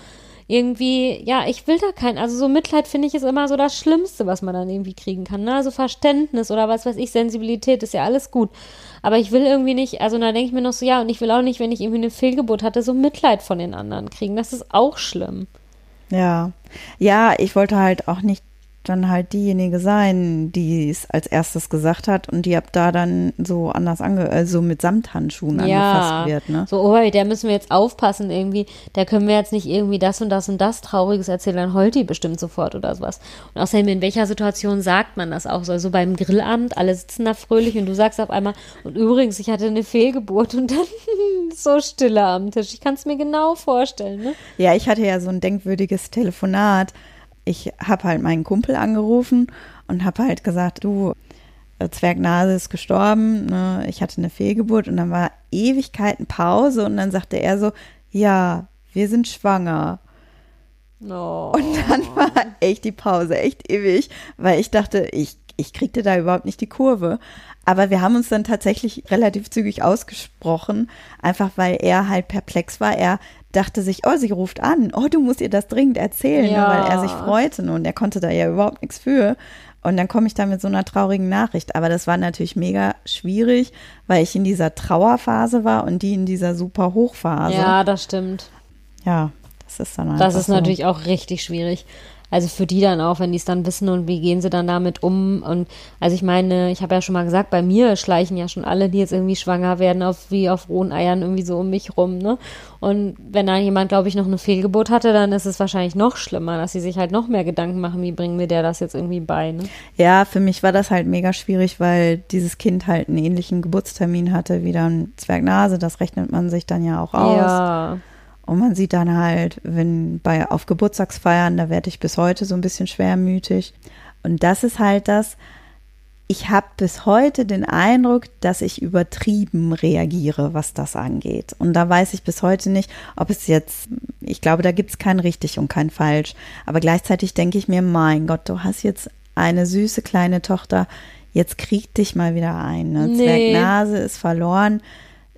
Irgendwie, ja, ich will da kein, also so Mitleid finde ich ist immer so das Schlimmste, was man dann irgendwie kriegen kann. Ne? Also Verständnis oder was weiß ich, Sensibilität ist ja alles gut. Aber ich will irgendwie nicht, also da denke ich mir noch so, ja, und ich will auch nicht, wenn ich irgendwie eine Fehlgeburt hatte, so Mitleid von den anderen kriegen. Das ist auch schlimm. Ja. Ja, ich wollte halt auch nicht dann halt diejenige sein, die es als erstes gesagt hat und die ab da dann so anders ange also mit Samthandschuhen angefasst wird, ne? So, oh, der müssen wir jetzt aufpassen irgendwie. Da können wir jetzt nicht irgendwie das und das und das Trauriges erzählen, dann heult die bestimmt sofort oder sowas. Und außerdem, in welcher Situation sagt man das auch so? Also beim Grillabend, alle sitzen da fröhlich und du sagst auf einmal, und übrigens, ich hatte eine Fehlgeburt und dann <laughs> so Stille am Tisch. Ich kann es mir genau vorstellen, ne? Ja, ich hatte ja so ein denkwürdiges Telefonat. Ich habe halt meinen Kumpel angerufen und habe halt gesagt, du, äh, Zwergnase ist gestorben, ne? ich hatte eine Fehlgeburt und dann war Ewigkeiten Pause und dann sagte er so, ja, wir sind schwanger. Oh. Und dann war echt die Pause echt ewig, weil ich dachte, ich, ich kriegte da überhaupt nicht die Kurve. Aber wir haben uns dann tatsächlich relativ zügig ausgesprochen, einfach weil er halt perplex war. Er dachte sich, oh, sie ruft an, oh, du musst ihr das dringend erzählen, Ja. ne, weil er sich freute und er konnte da ja überhaupt nichts für. Und dann komme ich da mit so einer traurigen Nachricht. Aber das war natürlich mega schwierig, weil ich in dieser Trauerphase war und die in dieser super Hochphase. Ja, das stimmt. ja das ist dann einfach Das ist so. natürlich auch richtig schwierig. Also für die dann auch, wenn die es dann wissen und wie gehen sie dann damit um. Und also ich meine, ich habe ja schon mal gesagt, bei mir schleichen ja schon alle, die jetzt irgendwie schwanger werden, auf wie auf rohen Eiern irgendwie so um mich rum, ne? Und wenn da jemand, glaube ich, noch eine Fehlgeburt hatte, dann ist es wahrscheinlich noch schlimmer, dass sie sich halt noch mehr Gedanken machen, wie bringen wir der das jetzt irgendwie bei, ne? Ja, für mich war das halt mega schwierig, weil dieses Kind halt einen ähnlichen Geburtstermin hatte wie dann Zwergnase. Das rechnet man sich dann ja auch aus. Ja. Und man sieht dann halt, wenn bei auf Geburtstagsfeiern, da werde ich bis heute so ein bisschen schwermütig. Und das ist halt das, ich habe bis heute den Eindruck, dass ich übertrieben reagiere, was das angeht. Und da weiß ich bis heute nicht, ob es jetzt, ich glaube, da gibt es kein richtig und kein falsch. Aber gleichzeitig denke ich mir, mein Gott, du hast jetzt eine süße kleine Tochter, jetzt krieg dich mal wieder ein. Ne? Nee. Zwergnase ist verloren.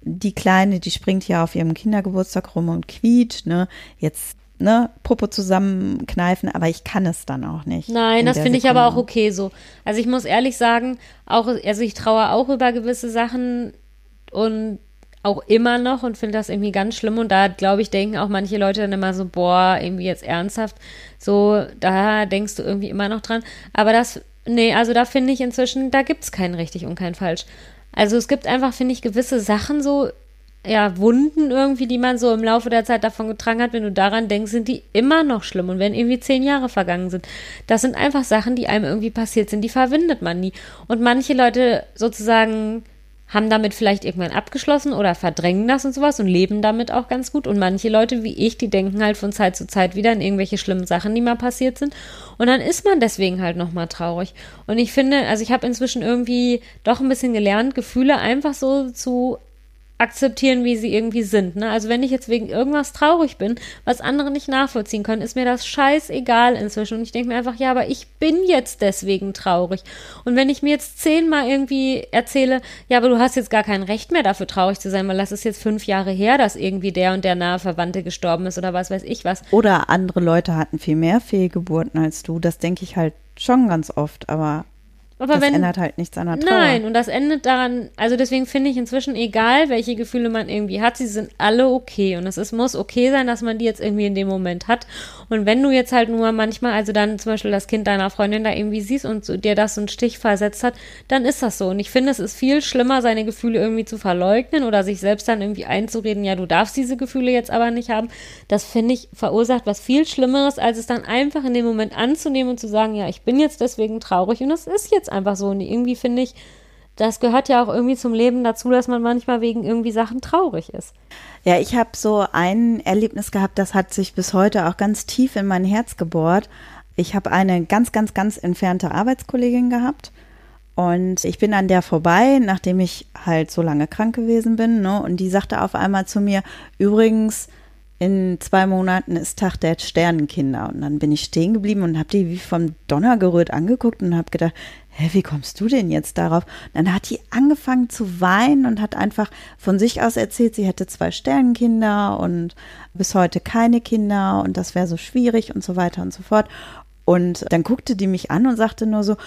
Die Kleine, die springt ja auf ihrem Kindergeburtstag rum und quietscht, ne? Jetzt, ne, Puppe zusammenkneifen, aber ich kann es dann auch nicht. Nein, in das finde ich aber auch okay so. Also ich muss ehrlich sagen, auch, also ich traue auch über gewisse Sachen und auch immer noch und finde das irgendwie ganz schlimm. Und da, glaube ich, denken auch manche Leute dann immer so, boah, irgendwie jetzt ernsthaft. So, da denkst du irgendwie immer noch dran. Aber das, nee, also da finde ich inzwischen, da gibt es kein richtig und kein falsch. Also es gibt einfach, finde ich, gewisse Sachen so, ja, Wunden irgendwie, die man so im Laufe der Zeit davon getragen hat, wenn du daran denkst, sind die immer noch schlimm. Und wenn irgendwie zehn Jahre vergangen sind, das sind einfach Sachen, die einem irgendwie passiert sind, die verwindet man nie. Und manche Leute sozusagen haben damit vielleicht irgendwann abgeschlossen oder verdrängen das und sowas und leben damit auch ganz gut. Und manche Leute wie ich, die denken halt von Zeit zu Zeit wieder an irgendwelche schlimmen Sachen, die mal passiert sind. Und dann ist man deswegen halt nochmal traurig. Und ich finde, also ich habe inzwischen irgendwie doch ein bisschen gelernt, Gefühle einfach so zu akzeptieren, wie sie irgendwie sind. Ne? Also wenn ich jetzt wegen irgendwas traurig bin, was andere nicht nachvollziehen können, ist mir das scheißegal inzwischen. Und ich denke mir einfach, ja, aber ich bin jetzt deswegen traurig. Und wenn ich mir jetzt zehnmal irgendwie erzähle, ja, aber du hast jetzt gar kein Recht mehr dafür traurig zu sein, weil das ist jetzt fünf Jahre her, dass irgendwie der und der nahe Verwandte gestorben ist oder was weiß ich was. Oder andere Leute hatten viel mehr Fehlgeburten als du. Das denke ich halt schon ganz oft, aber aber das wenn, ändert halt nichts an der Trauer. Nein, und das endet daran, also deswegen finde ich inzwischen, egal welche Gefühle man irgendwie hat, sie sind alle okay. Und es ist, muss okay sein, dass man die jetzt irgendwie in dem Moment hat. Und wenn du jetzt halt nur manchmal, also dann zum Beispiel das Kind deiner Freundin da irgendwie siehst und so, dir das so einen Stich versetzt hat, dann ist das so. Und ich finde, es ist viel schlimmer, seine Gefühle irgendwie zu verleugnen oder sich selbst dann irgendwie einzureden, ja, du darfst diese Gefühle jetzt aber nicht haben. Das finde ich verursacht was viel Schlimmeres, als es dann einfach in dem Moment anzunehmen und zu sagen, ja, ich bin jetzt deswegen traurig und das ist jetzt einfach so. Und irgendwie finde ich, das gehört ja auch irgendwie zum Leben dazu, dass man manchmal wegen irgendwie Sachen traurig ist. Ja, ich habe so ein Erlebnis gehabt, das hat sich bis heute auch ganz tief in mein Herz gebohrt. Ich habe eine ganz, ganz, ganz entfernte Arbeitskollegin gehabt. Und ich bin an der vorbei, nachdem ich halt so lange krank gewesen bin. Ne? Und die sagte auf einmal zu mir, übrigens, in zwei Monaten ist Tag der Sternenkinder. Und dann bin ich stehen geblieben und habe die wie vom Donner gerührt angeguckt und habe gedacht, hä, wie kommst du denn jetzt darauf? Und dann hat die angefangen zu weinen und hat einfach von sich aus erzählt, sie hätte zwei Sternenkinder und bis heute keine Kinder und das wäre so schwierig und so weiter und so fort. Und dann guckte die mich an und sagte nur so,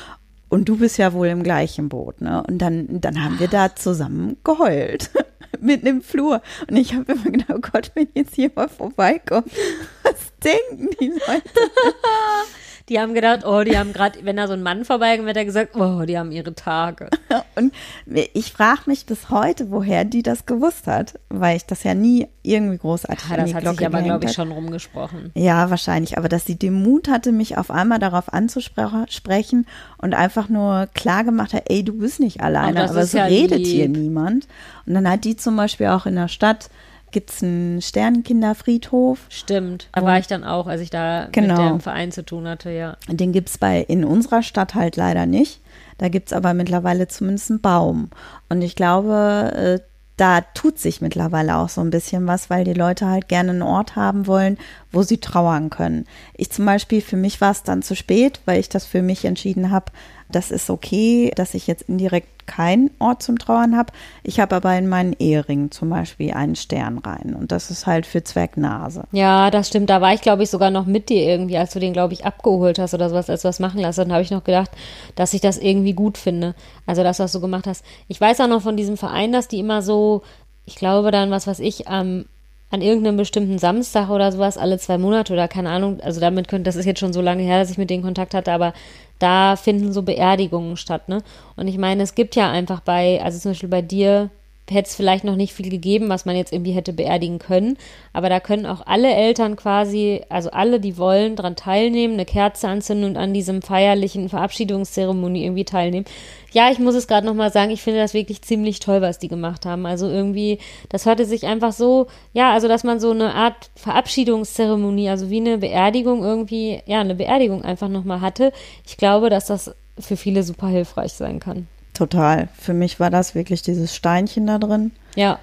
und du bist ja wohl im gleichen Boot, ne? Und dann, dann haben wir da zusammen geheult. <laughs> mitten im Flur. Und ich habe immer gedacht, oh Gott, wenn jetzt mal vorbeikommt, <laughs> was denken die Leute? <laughs> Die haben gedacht, oh, die haben gerade, wenn da so ein Mann vorbeigekommen wird, er gesagt, oh, die haben ihre Tage. <laughs> Und ich frage mich bis heute, woher die das gewusst hat, weil ich das ja nie irgendwie großartig ja, Das hat Glocke sich aber, glaube ich, schon rumgesprochen. Ja, wahrscheinlich. Aber dass sie den Mut hatte, mich auf einmal darauf anzusprechen und einfach nur klar gemacht hat, ey, du bist nicht alleine, aber, aber es ja redet lieb. hier niemand. Und dann hat die zum Beispiel auch in der Stadt gibt es einen Sternenkinderfriedhof. Stimmt, da war ich dann auch, als ich da genau. mit dem Verein zu tun hatte, ja. Den gibt es in unserer Stadt halt leider nicht. Da gibt es aber mittlerweile zumindest einen Baum. Und ich glaube, äh, da tut sich mittlerweile auch so ein bisschen was, weil die Leute halt gerne einen Ort haben wollen, wo sie trauern können. Ich zum Beispiel, für mich war es dann zu spät, weil ich das für mich entschieden habe, das ist okay, dass ich jetzt indirekt keinen Ort zum Trauern habe. Ich habe aber in meinen Ehering zum Beispiel einen Stern rein und das ist halt für Zwergnase. Ja, das stimmt. Da war ich, glaube ich, sogar noch mit dir irgendwie, als du den, glaube ich, abgeholt hast oder sowas, als du was machen lassen. Dann habe ich noch gedacht, dass ich das irgendwie gut finde. Also, du das so gemacht hast. Ich weiß auch noch von diesem Verein, dass die immer so, ich glaube dann, was weiß ich, am an irgendeinem bestimmten Samstag oder sowas alle zwei Monate oder keine Ahnung, also damit könnte, das ist jetzt schon so lange her, dass ich mit denen Kontakt hatte, aber da finden so Beerdigungen statt, ne? Und ich meine, es gibt ja einfach bei, also zum Beispiel bei dir hätte es vielleicht noch nicht viel gegeben, was man jetzt irgendwie hätte beerdigen können. Aber da können auch alle Eltern quasi, also alle, die wollen, daran teilnehmen, eine Kerze anzünden und an diesem feierlichen Verabschiedungszeremonie irgendwie teilnehmen. Ja, ich muss es gerade nochmal sagen, ich finde das wirklich ziemlich toll, was die gemacht haben. Also irgendwie, das hörte sich einfach so, ja, also dass man so eine Art Verabschiedungszeremonie, also wie eine Beerdigung irgendwie, ja, eine Beerdigung einfach nochmal hatte. Ich glaube, dass das für viele super hilfreich sein kann. Total. Für mich war das wirklich dieses Steinchen da drin. Ja.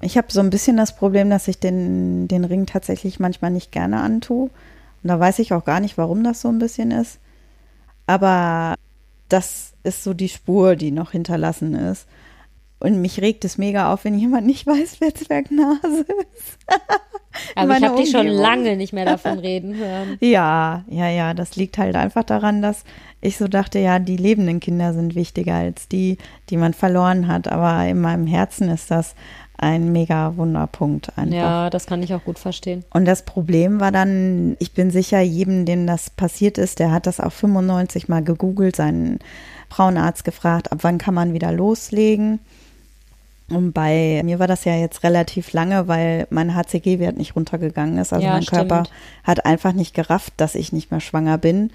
Ich habe so ein bisschen das Problem, dass ich den, den Ring tatsächlich manchmal nicht gerne antue. Und da weiß ich auch gar nicht, warum das so ein bisschen ist. Aber das ist so die Spur, die noch hinterlassen ist. Und mich regt es mega auf, wenn jemand nicht weiß, wer Zwergnase ist. <laughs> Aber ich habe dich schon lange nicht mehr davon <laughs> reden hören. Ja, ja, ja. Das liegt halt einfach daran, dass ich so dachte, ja, die lebenden Kinder sind wichtiger als die, die man verloren hat. Aber in meinem Herzen ist das ein mega Wunderpunkt einfach. Ja, das kann ich auch gut verstehen. Und das Problem war dann, ich bin sicher, jedem, dem das passiert ist, der hat das auch 95 mal gegoogelt, seinen Frauenarzt gefragt, ab wann kann man wieder loslegen. Und bei mir war das ja jetzt relativ lange, weil mein HCG-Wert nicht runtergegangen ist. Also ja, mein stimmt. Körper hat einfach nicht gerafft, dass ich nicht mehr schwanger bin.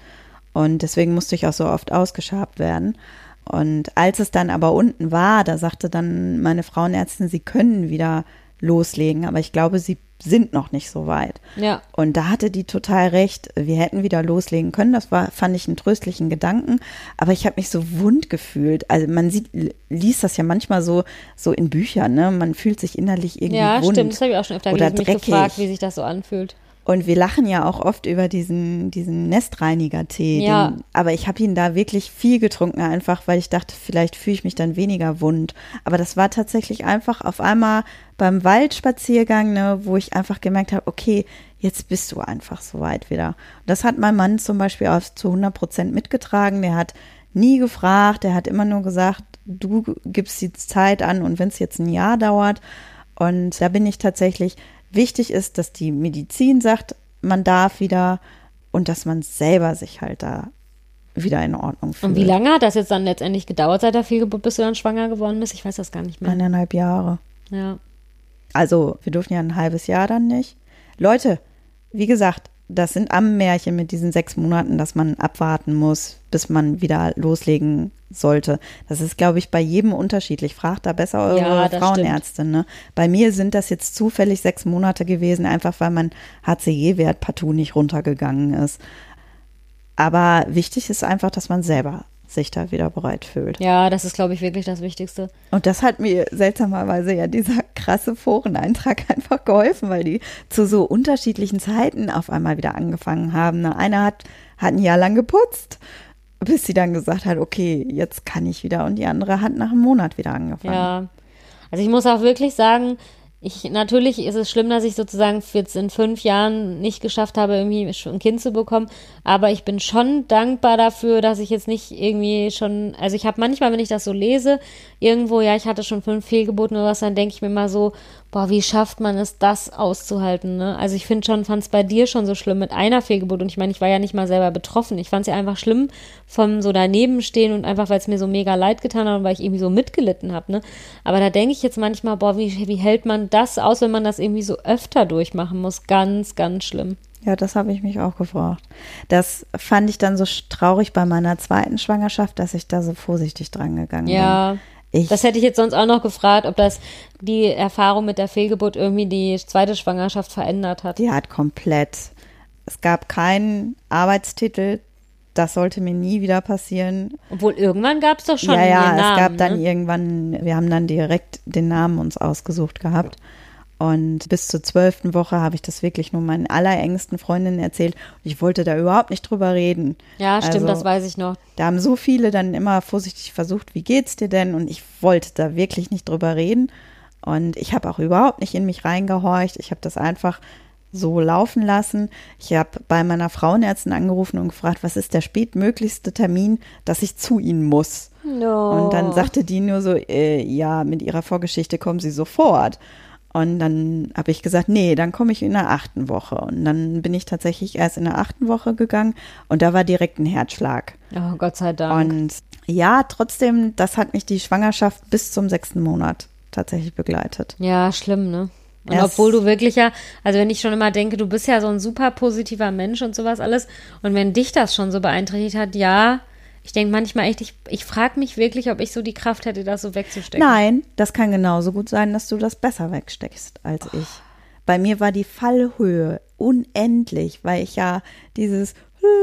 Und deswegen musste ich auch so oft ausgeschabt werden. Und als es dann aber unten war, da sagte dann meine Frauenärztin, sie können wieder loslegen. Aber ich glaube, sie sind noch nicht so weit. Ja. Und da hatte die total recht. Wir hätten wieder loslegen können. Das war, fand ich einen tröstlichen Gedanken. Aber ich habe mich so wund gefühlt. Also man sieht, liest das ja manchmal so, so in Büchern, ne? Man fühlt sich innerlich irgendwie Ja, wund. stimmt. Das habe ich auch schon öfter oder dreckig. gefragt, wie sich das so anfühlt. Und wir lachen ja auch oft über diesen, diesen Nestreiniger-Tee. Ja. Den, aber ich habe ihn da wirklich viel getrunken, einfach weil ich dachte, vielleicht fühle ich mich dann weniger wund. Aber das war tatsächlich einfach auf einmal beim Waldspaziergang, ne, wo ich einfach gemerkt habe, okay, jetzt bist du einfach so weit wieder. Und das hat mein Mann zum Beispiel auch zu 100 Prozent mitgetragen. Der hat nie gefragt, der hat immer nur gesagt, du gibst die Zeit an und wenn es jetzt ein Jahr dauert. Und da bin ich tatsächlich, wichtig ist, dass die Medizin sagt, man darf wieder und dass man selber sich halt da wieder in Ordnung fühlt. Und wie lange hat das jetzt dann letztendlich gedauert seit der Fehlgeburt, bis du dann schwanger geworden bist? Ich weiß das gar nicht mehr. Eineinhalb Jahre. Ja. Also, wir dürfen ja ein halbes Jahr dann nicht. Leute, wie gesagt, das sind Ammenmärchen mit diesen sechs Monaten, dass man abwarten muss, bis man wieder loslegen sollte. Das ist, glaube ich, bei jedem unterschiedlich. Fragt da besser eure Ja, Frauenärztin. Ne? Bei mir sind das jetzt zufällig sechs Monate gewesen, einfach weil mein HCG-Wert partout nicht runtergegangen ist. Aber wichtig ist einfach, dass man selber sich da wieder bereit fühlt. Ja, das ist, glaube ich, wirklich das Wichtigste. Und das hat mir seltsamerweise ja dieser krasse Foreneintrag <laughs> einfach geholfen, weil die zu so unterschiedlichen Zeiten auf einmal wieder angefangen haben. Ne? Einer hat, hat ein Jahr lang geputzt, bis sie dann gesagt hat, okay, jetzt kann ich wieder. Und die andere hat nach einem Monat wieder angefangen. Ja. Also ich muss auch wirklich sagen, ich, natürlich ist es schlimm, dass ich sozusagen jetzt in fünf Jahren nicht geschafft habe, irgendwie ein Kind zu bekommen. Aber ich bin schon dankbar dafür, dass ich jetzt nicht irgendwie schon, also ich habe manchmal, wenn ich das so lese, irgendwo, ja, ich hatte schon fünf Fehlgeburten oder was, dann denke ich mir mal so, boah, wie schafft man es, das auszuhalten, ne? Also ich finde schon, fand es bei dir schon so schlimm mit einer Fehlgeburt und ich meine, ich war ja nicht mal selber betroffen. Ich fand es ja einfach schlimm vom so daneben stehen und einfach, weil es mir so mega leid getan hat und weil ich irgendwie so mitgelitten habe, ne? Aber da denke ich jetzt manchmal, boah, wie, wie hält man das aus, wenn man das irgendwie so öfter durchmachen muss? Ganz, ganz schlimm. Ja, das habe ich mich auch gefragt. Das fand ich dann so traurig bei meiner zweiten Schwangerschaft, dass ich da so vorsichtig dran gegangen Ja. bin. Ich, Das hätte ich jetzt sonst auch noch gefragt, ob das die Erfahrung mit der Fehlgeburt irgendwie die zweite Schwangerschaft verändert hat. die hat komplett. Es gab keinen Arbeitstitel. Das sollte mir nie wieder passieren. Obwohl irgendwann gab es doch schon ja, ja, Namen. es gab dann ne? irgendwann, wir haben dann direkt den Namen uns ausgesucht gehabt. Und bis zur zwölften Woche habe ich das wirklich nur meinen allerengsten Freundinnen erzählt. Und ich wollte da überhaupt nicht drüber reden. Ja, stimmt, Also, das weiß ich noch. Da haben so viele dann immer vorsichtig versucht, wie geht's dir denn? Und ich wollte da wirklich nicht drüber reden. Und ich habe auch überhaupt nicht in mich reingehorcht. Ich habe das einfach so laufen lassen. Ich habe bei meiner Frauenärztin angerufen und gefragt, was ist der spätmöglichste Termin, dass ich zu ihnen muss? No. Und dann sagte die nur so, äh, ja, mit ihrer Vorgeschichte kommen sie sofort. Und dann habe ich gesagt, nee, dann komme ich in der achten Woche. Und dann bin ich tatsächlich erst in der achten Woche gegangen und da war direkt ein Herzschlag. Oh, Gott sei Dank. Und ja, trotzdem, das hat mich die Schwangerschaft bis zum sechsten Monat tatsächlich begleitet. ja, schlimm, ne? Und Erst- obwohl du wirklich ja, also wenn ich schon immer denke, du bist ja so ein super positiver Mensch und sowas alles, und wenn dich das schon so beeinträchtigt hat, ja, ich denke manchmal echt, ich, ich frage mich wirklich, ob ich so die Kraft hätte, das so wegzustecken. Nein, das kann genauso gut sein, dass du das besser wegsteckst als ich. Bei mir war die Fallhöhe unendlich, weil ich ja dieses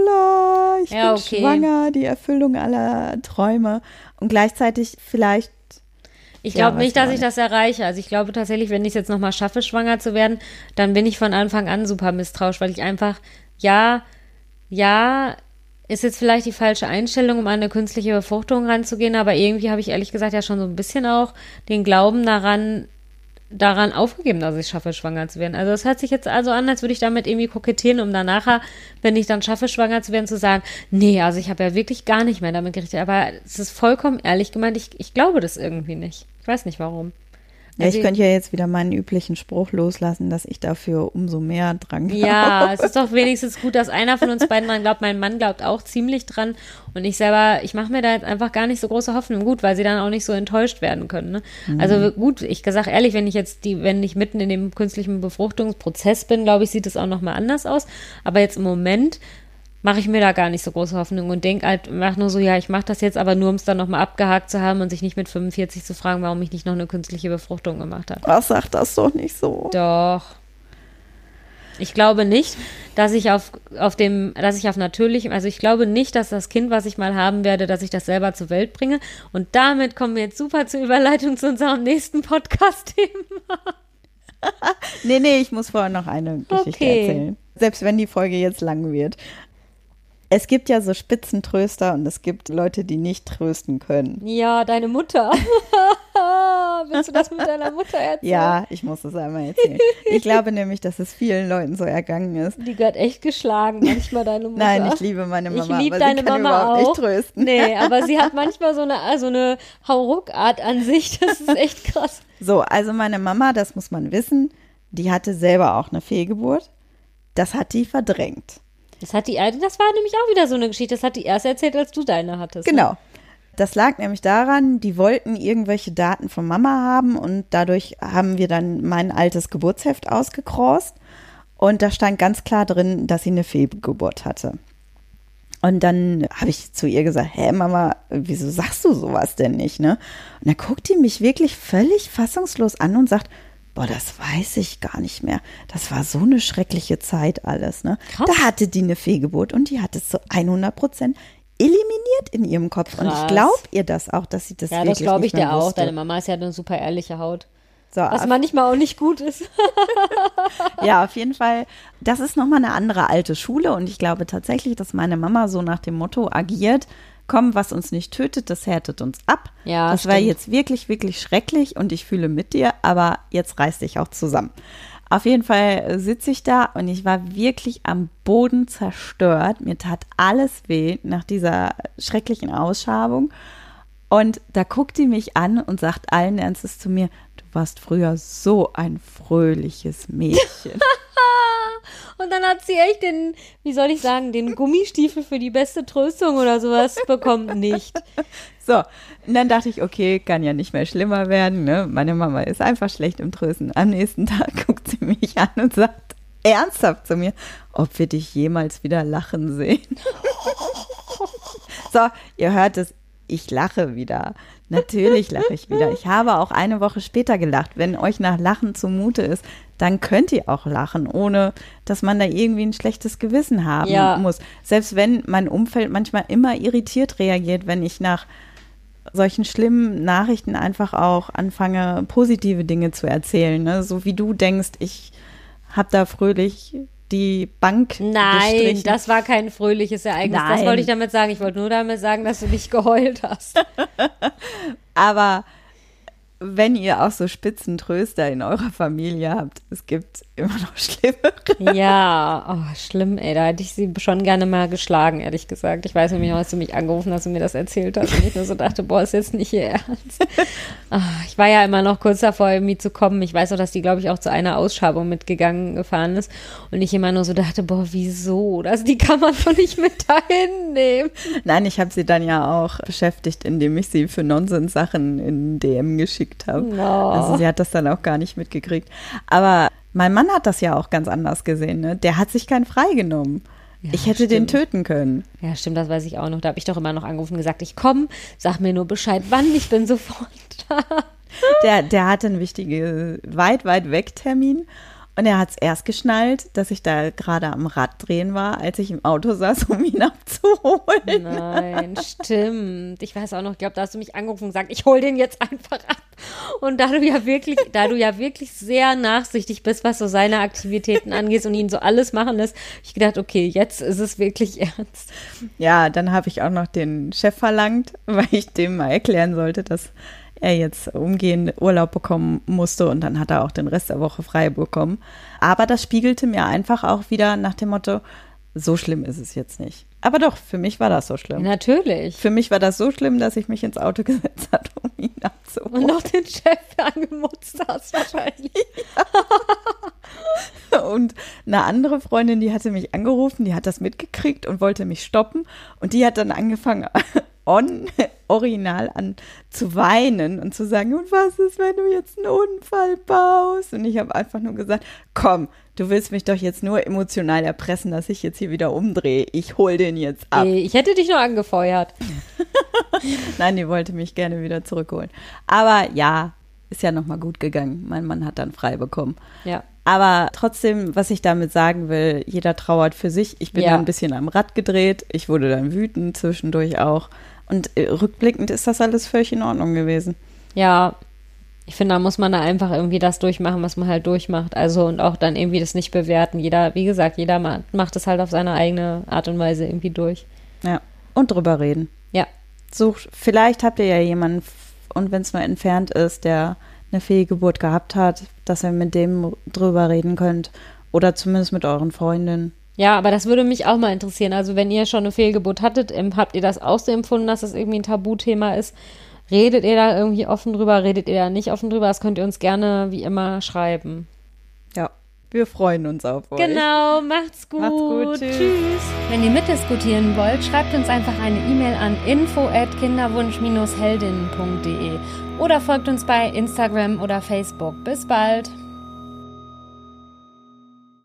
La, ich Ja, bin okay. schwanger, die Erfüllung aller Träume und gleichzeitig vielleicht Ich Ja, glaube weiß nicht, dass ich ich das erreiche. Also ich glaube tatsächlich, wenn ich es jetzt nochmal schaffe, schwanger zu werden, dann bin ich von Anfang an super misstrauisch, weil ich einfach, ja, ja, ist jetzt vielleicht die falsche Einstellung, um an eine künstliche Befruchtung ranzugehen, aber irgendwie habe ich ehrlich gesagt ja schon so ein bisschen auch den Glauben daran, daran aufgegeben, dass ich schaffe, schwanger zu werden. Also es hört sich jetzt also an, als würde ich damit irgendwie kokettieren, um dann nachher, wenn ich dann schaffe, schwanger zu werden, zu sagen, nee, also ich habe ja wirklich gar nicht mehr damit gerichtet. Aber es ist vollkommen ehrlich gemeint, ich, ich glaube das irgendwie nicht. Ich weiß nicht warum. Ja, ich Also- könnte ja jetzt wieder meinen üblichen Spruch loslassen, dass ich dafür umso mehr dran glaube. Ja, es ist doch wenigstens gut, dass einer von uns beiden dran glaubt. Mein Mann glaubt auch ziemlich dran. Und ich selber, ich mache mir da jetzt einfach gar nicht so große Hoffnung. Gut, weil sie dann auch nicht so enttäuscht werden können. Ne? Also gut, ich sag ehrlich, wenn ich jetzt die, wenn ich mitten in dem künstlichen Befruchtungsprozess bin, glaube ich, sieht es auch nochmal anders aus. Aber jetzt im Moment mache ich mir da gar nicht so große Hoffnung und denke halt, mach nur so, ja, ich mache das jetzt, aber nur um es dann nochmal abgehakt zu haben und sich nicht mit 45 zu fragen, warum ich nicht noch eine künstliche Befruchtung gemacht habe. Was sagt das doch nicht so? Doch. Ich glaube nicht, dass ich auf, auf dem, dass ich auf natürlichem, also ich glaube nicht, dass das Kind, was ich mal haben werde, dass ich das selber zur Welt bringe. Und damit kommen wir jetzt super zur Überleitung zu unserem nächsten Podcast-Thema. nee, nee, ich muss vorher noch eine Geschichte Okay. erzählen. Selbst wenn die Folge jetzt lang wird. Es gibt ja so Spitzentröster und es gibt Leute, die nicht trösten können. Ja, deine Mutter. <laughs> Willst du das mit deiner Mutter erzählen? Ja, ich muss es einmal erzählen. Ich glaube <laughs> nämlich, dass es vielen Leuten so ergangen ist. Die gehört echt geschlagen, manchmal deine Mutter. Nein, ich liebe meine Ich Mama, lieb aber deine sie kann Mama überhaupt auch. nicht trösten. Nee, <laughs> aber sie hat manchmal so eine, so eine Hauruck-Art an sich. Das ist echt krass. So, also meine Mama, das muss man wissen, die hatte selber auch eine Fehlgeburt. Das hat die verdrängt. Das hat die, das war nämlich auch wieder so eine Geschichte. Das hat die erst erzählt, als du deine hattest. ne? Genau. Das lag nämlich daran, die wollten irgendwelche Daten von Mama haben und dadurch haben wir dann mein altes Geburtsheft ausgekrost und da stand ganz klar drin, dass sie eine Fehlgeburt hatte. Und dann habe ich zu ihr gesagt, hä Mama, wieso sagst du sowas denn nicht, ne? Und dann guckt die mich wirklich völlig fassungslos an und sagt, boah, das weiß ich gar nicht mehr. Das war so eine schreckliche Zeit alles, ne? Krass. Da hatte die eine Fehlgeburt und die hat es zu 100 Prozent eliminiert in ihrem Kopf. Und ich Krass. glaube ihr das auch, dass sie das Ja, wirklich das glaube ich dir auch. Deine Mama ist ja eine super ehrliche Haut. So, Was manchmal auch nicht gut ist. <laughs> Ja, auf jeden Fall. Das ist nochmal eine andere alte Schule und ich glaube tatsächlich, dass meine Mama so nach dem Motto agiert, komm, was uns nicht tötet, das härtet uns ab. Ja, das war jetzt wirklich, wirklich schrecklich und ich fühle mit dir, aber jetzt reiß dich auch zusammen. Auf jeden Fall sitze ich da und ich war wirklich am Boden zerstört. Mir tat alles weh nach dieser schrecklichen Ausschabung. Und da guckt die mich an und sagt allen Ernstes zu mir, du warst früher so ein fröhliches Mädchen. <laughs> Und dann hat sie echt den, wie soll ich sagen, den Gummistiefel für die beste Tröstung oder sowas bekommen nicht. So, und dann dachte ich, okay, kann ja nicht mehr schlimmer werden. Ne? Meine Mama ist einfach schlecht im Trösten. Am nächsten Tag <laughs> guckt sie mich an und sagt ernsthaft zu mir, ob wir dich jemals wieder lachen sehen. <laughs> so, ihr hört es, ich lache wieder. Natürlich lache ich wieder. Ich habe auch eine Woche später gelacht. Wenn euch nach Lachen zumute ist, dann könnt ihr auch lachen, ohne dass man da irgendwie ein schlechtes Gewissen haben Ja. muss. Selbst wenn mein Umfeld manchmal immer irritiert reagiert, wenn ich nach solchen schlimmen Nachrichten einfach auch anfange, positive Dinge zu erzählen. Ne? So wie du denkst, ich habe da fröhlich die Bank Nein, gestrichen. das war kein fröhliches Ereignis. Das Nein. wollte ich damit sagen. Ich wollte nur damit sagen, dass du nicht geheult hast. <laughs> Aber wenn ihr auch so Spitzentröster in eurer Familie habt, es gibt immer noch schlimmere. Ja, oh, schlimm, ey. Da hätte ich sie schon gerne mal geschlagen, ehrlich gesagt. Ich weiß nämlich noch, als du mich angerufen hast und mir das erzählt hast und ich nur so dachte, boah, ist jetzt nicht ihr Ernst. Ah, ich war ja immer noch kurz davor, irgendwie zu kommen. Ich weiß auch, dass die, glaube ich, auch zu einer Ausschabung mitgegangen gefahren ist und ich immer nur so dachte, boah, wieso? Das, die kann man doch nicht mit dahin nehmen. Nein, ich habe sie dann ja auch beschäftigt, indem ich sie für Nonsens-Sachen in DM geschickt habe. No. Also sie hat das dann auch gar nicht mitgekriegt. Aber mein Mann hat das ja auch ganz anders gesehen. Ne? Der hat sich keinen freigenommen. Ja, ich hätte den stimmt. töten können. Ja, stimmt, das weiß ich auch noch. Da habe ich doch immer noch angerufen und gesagt, ich komme, sag mir nur Bescheid, wann, ich bin sofort <laughs> da. Der, der hatte einen wichtigen, weit, weit weg Termin. Und er hat es erst geschnallt, dass ich da gerade am Rad drehen war, als ich im Auto saß, um ihn abzuholen. Nein, stimmt. Ich weiß auch noch, ich glaube, da hast du mich angerufen und gesagt, ich hol den jetzt einfach ab. Und da du ja wirklich, da du ja wirklich sehr nachsichtig bist, was so seine Aktivitäten angeht und ihn so alles machen lässt, ich gedacht, okay, jetzt ist es wirklich ernst. Ja, dann habe ich auch noch den Chef verlangt, <laughs> weil ich dem mal erklären sollte, dass er jetzt umgehend Urlaub bekommen musste und dann hat er auch den Rest der Woche frei bekommen. Aber das spiegelte mir einfach auch wieder nach dem Motto, so schlimm ist es jetzt nicht. Aber doch, für mich war das so schlimm. Natürlich. Für mich war das so schlimm, dass ich mich ins Auto <laughs> gesetzt habe, um ihn Und abzuholen. noch den Chef angemutzt hast wahrscheinlich. <laughs> Und eine andere Freundin, die hatte mich angerufen, die hat das mitgekriegt und wollte mich stoppen. Und die hat dann angefangen, <laughs> on, original an zu weinen und zu sagen, und was ist, wenn du jetzt einen Unfall baust? Und ich habe einfach nur gesagt, komm, du willst mich doch jetzt nur emotional erpressen, dass ich jetzt hier wieder umdrehe. Ich hol den jetzt ab. Ich hätte dich nur angefeuert. <laughs> Nein, die wollte mich gerne wieder zurückholen. Aber ja, ist ja nochmal gut gegangen. Mein Mann hat dann frei bekommen. Ja. Aber trotzdem, was ich damit sagen will, jeder trauert für sich. Ich bin Ja. da ein bisschen am Rad gedreht. Ich wurde dann wütend zwischendurch auch. Und äh, rückblickend ist das alles völlig in Ordnung gewesen. Ja, ich finde, da muss man da einfach irgendwie das durchmachen, was man halt durchmacht. Also und auch dann irgendwie das nicht bewerten. Jeder, wie gesagt, jeder ma- macht es halt auf seine eigene Art und Weise irgendwie durch. Ja. Und drüber reden. Ja, Sucht, vielleicht habt ihr ja jemanden, und wenn es mal entfernt ist, der eine Fehlgeburt gehabt hat, dass ihr mit dem drüber reden könnt. Oder zumindest mit euren Freundinnen. Ja, aber das würde mich auch mal interessieren. Also, wenn ihr schon eine Fehlgeburt hattet, ähm, habt ihr das auch so empfunden, dass das irgendwie ein Tabuthema ist? Redet ihr da irgendwie offen drüber? Redet ihr da nicht offen drüber? Das könnt ihr uns gerne wie immer schreiben. Ja. Wir freuen uns auf euch. Genau, macht's gut. Macht's gut, tschüss. Wenn ihr mitdiskutieren wollt, schreibt uns einfach eine E-Mail an info@kinderwunsch-heldinnen.de oder folgt uns bei Instagram oder Facebook. Bis bald.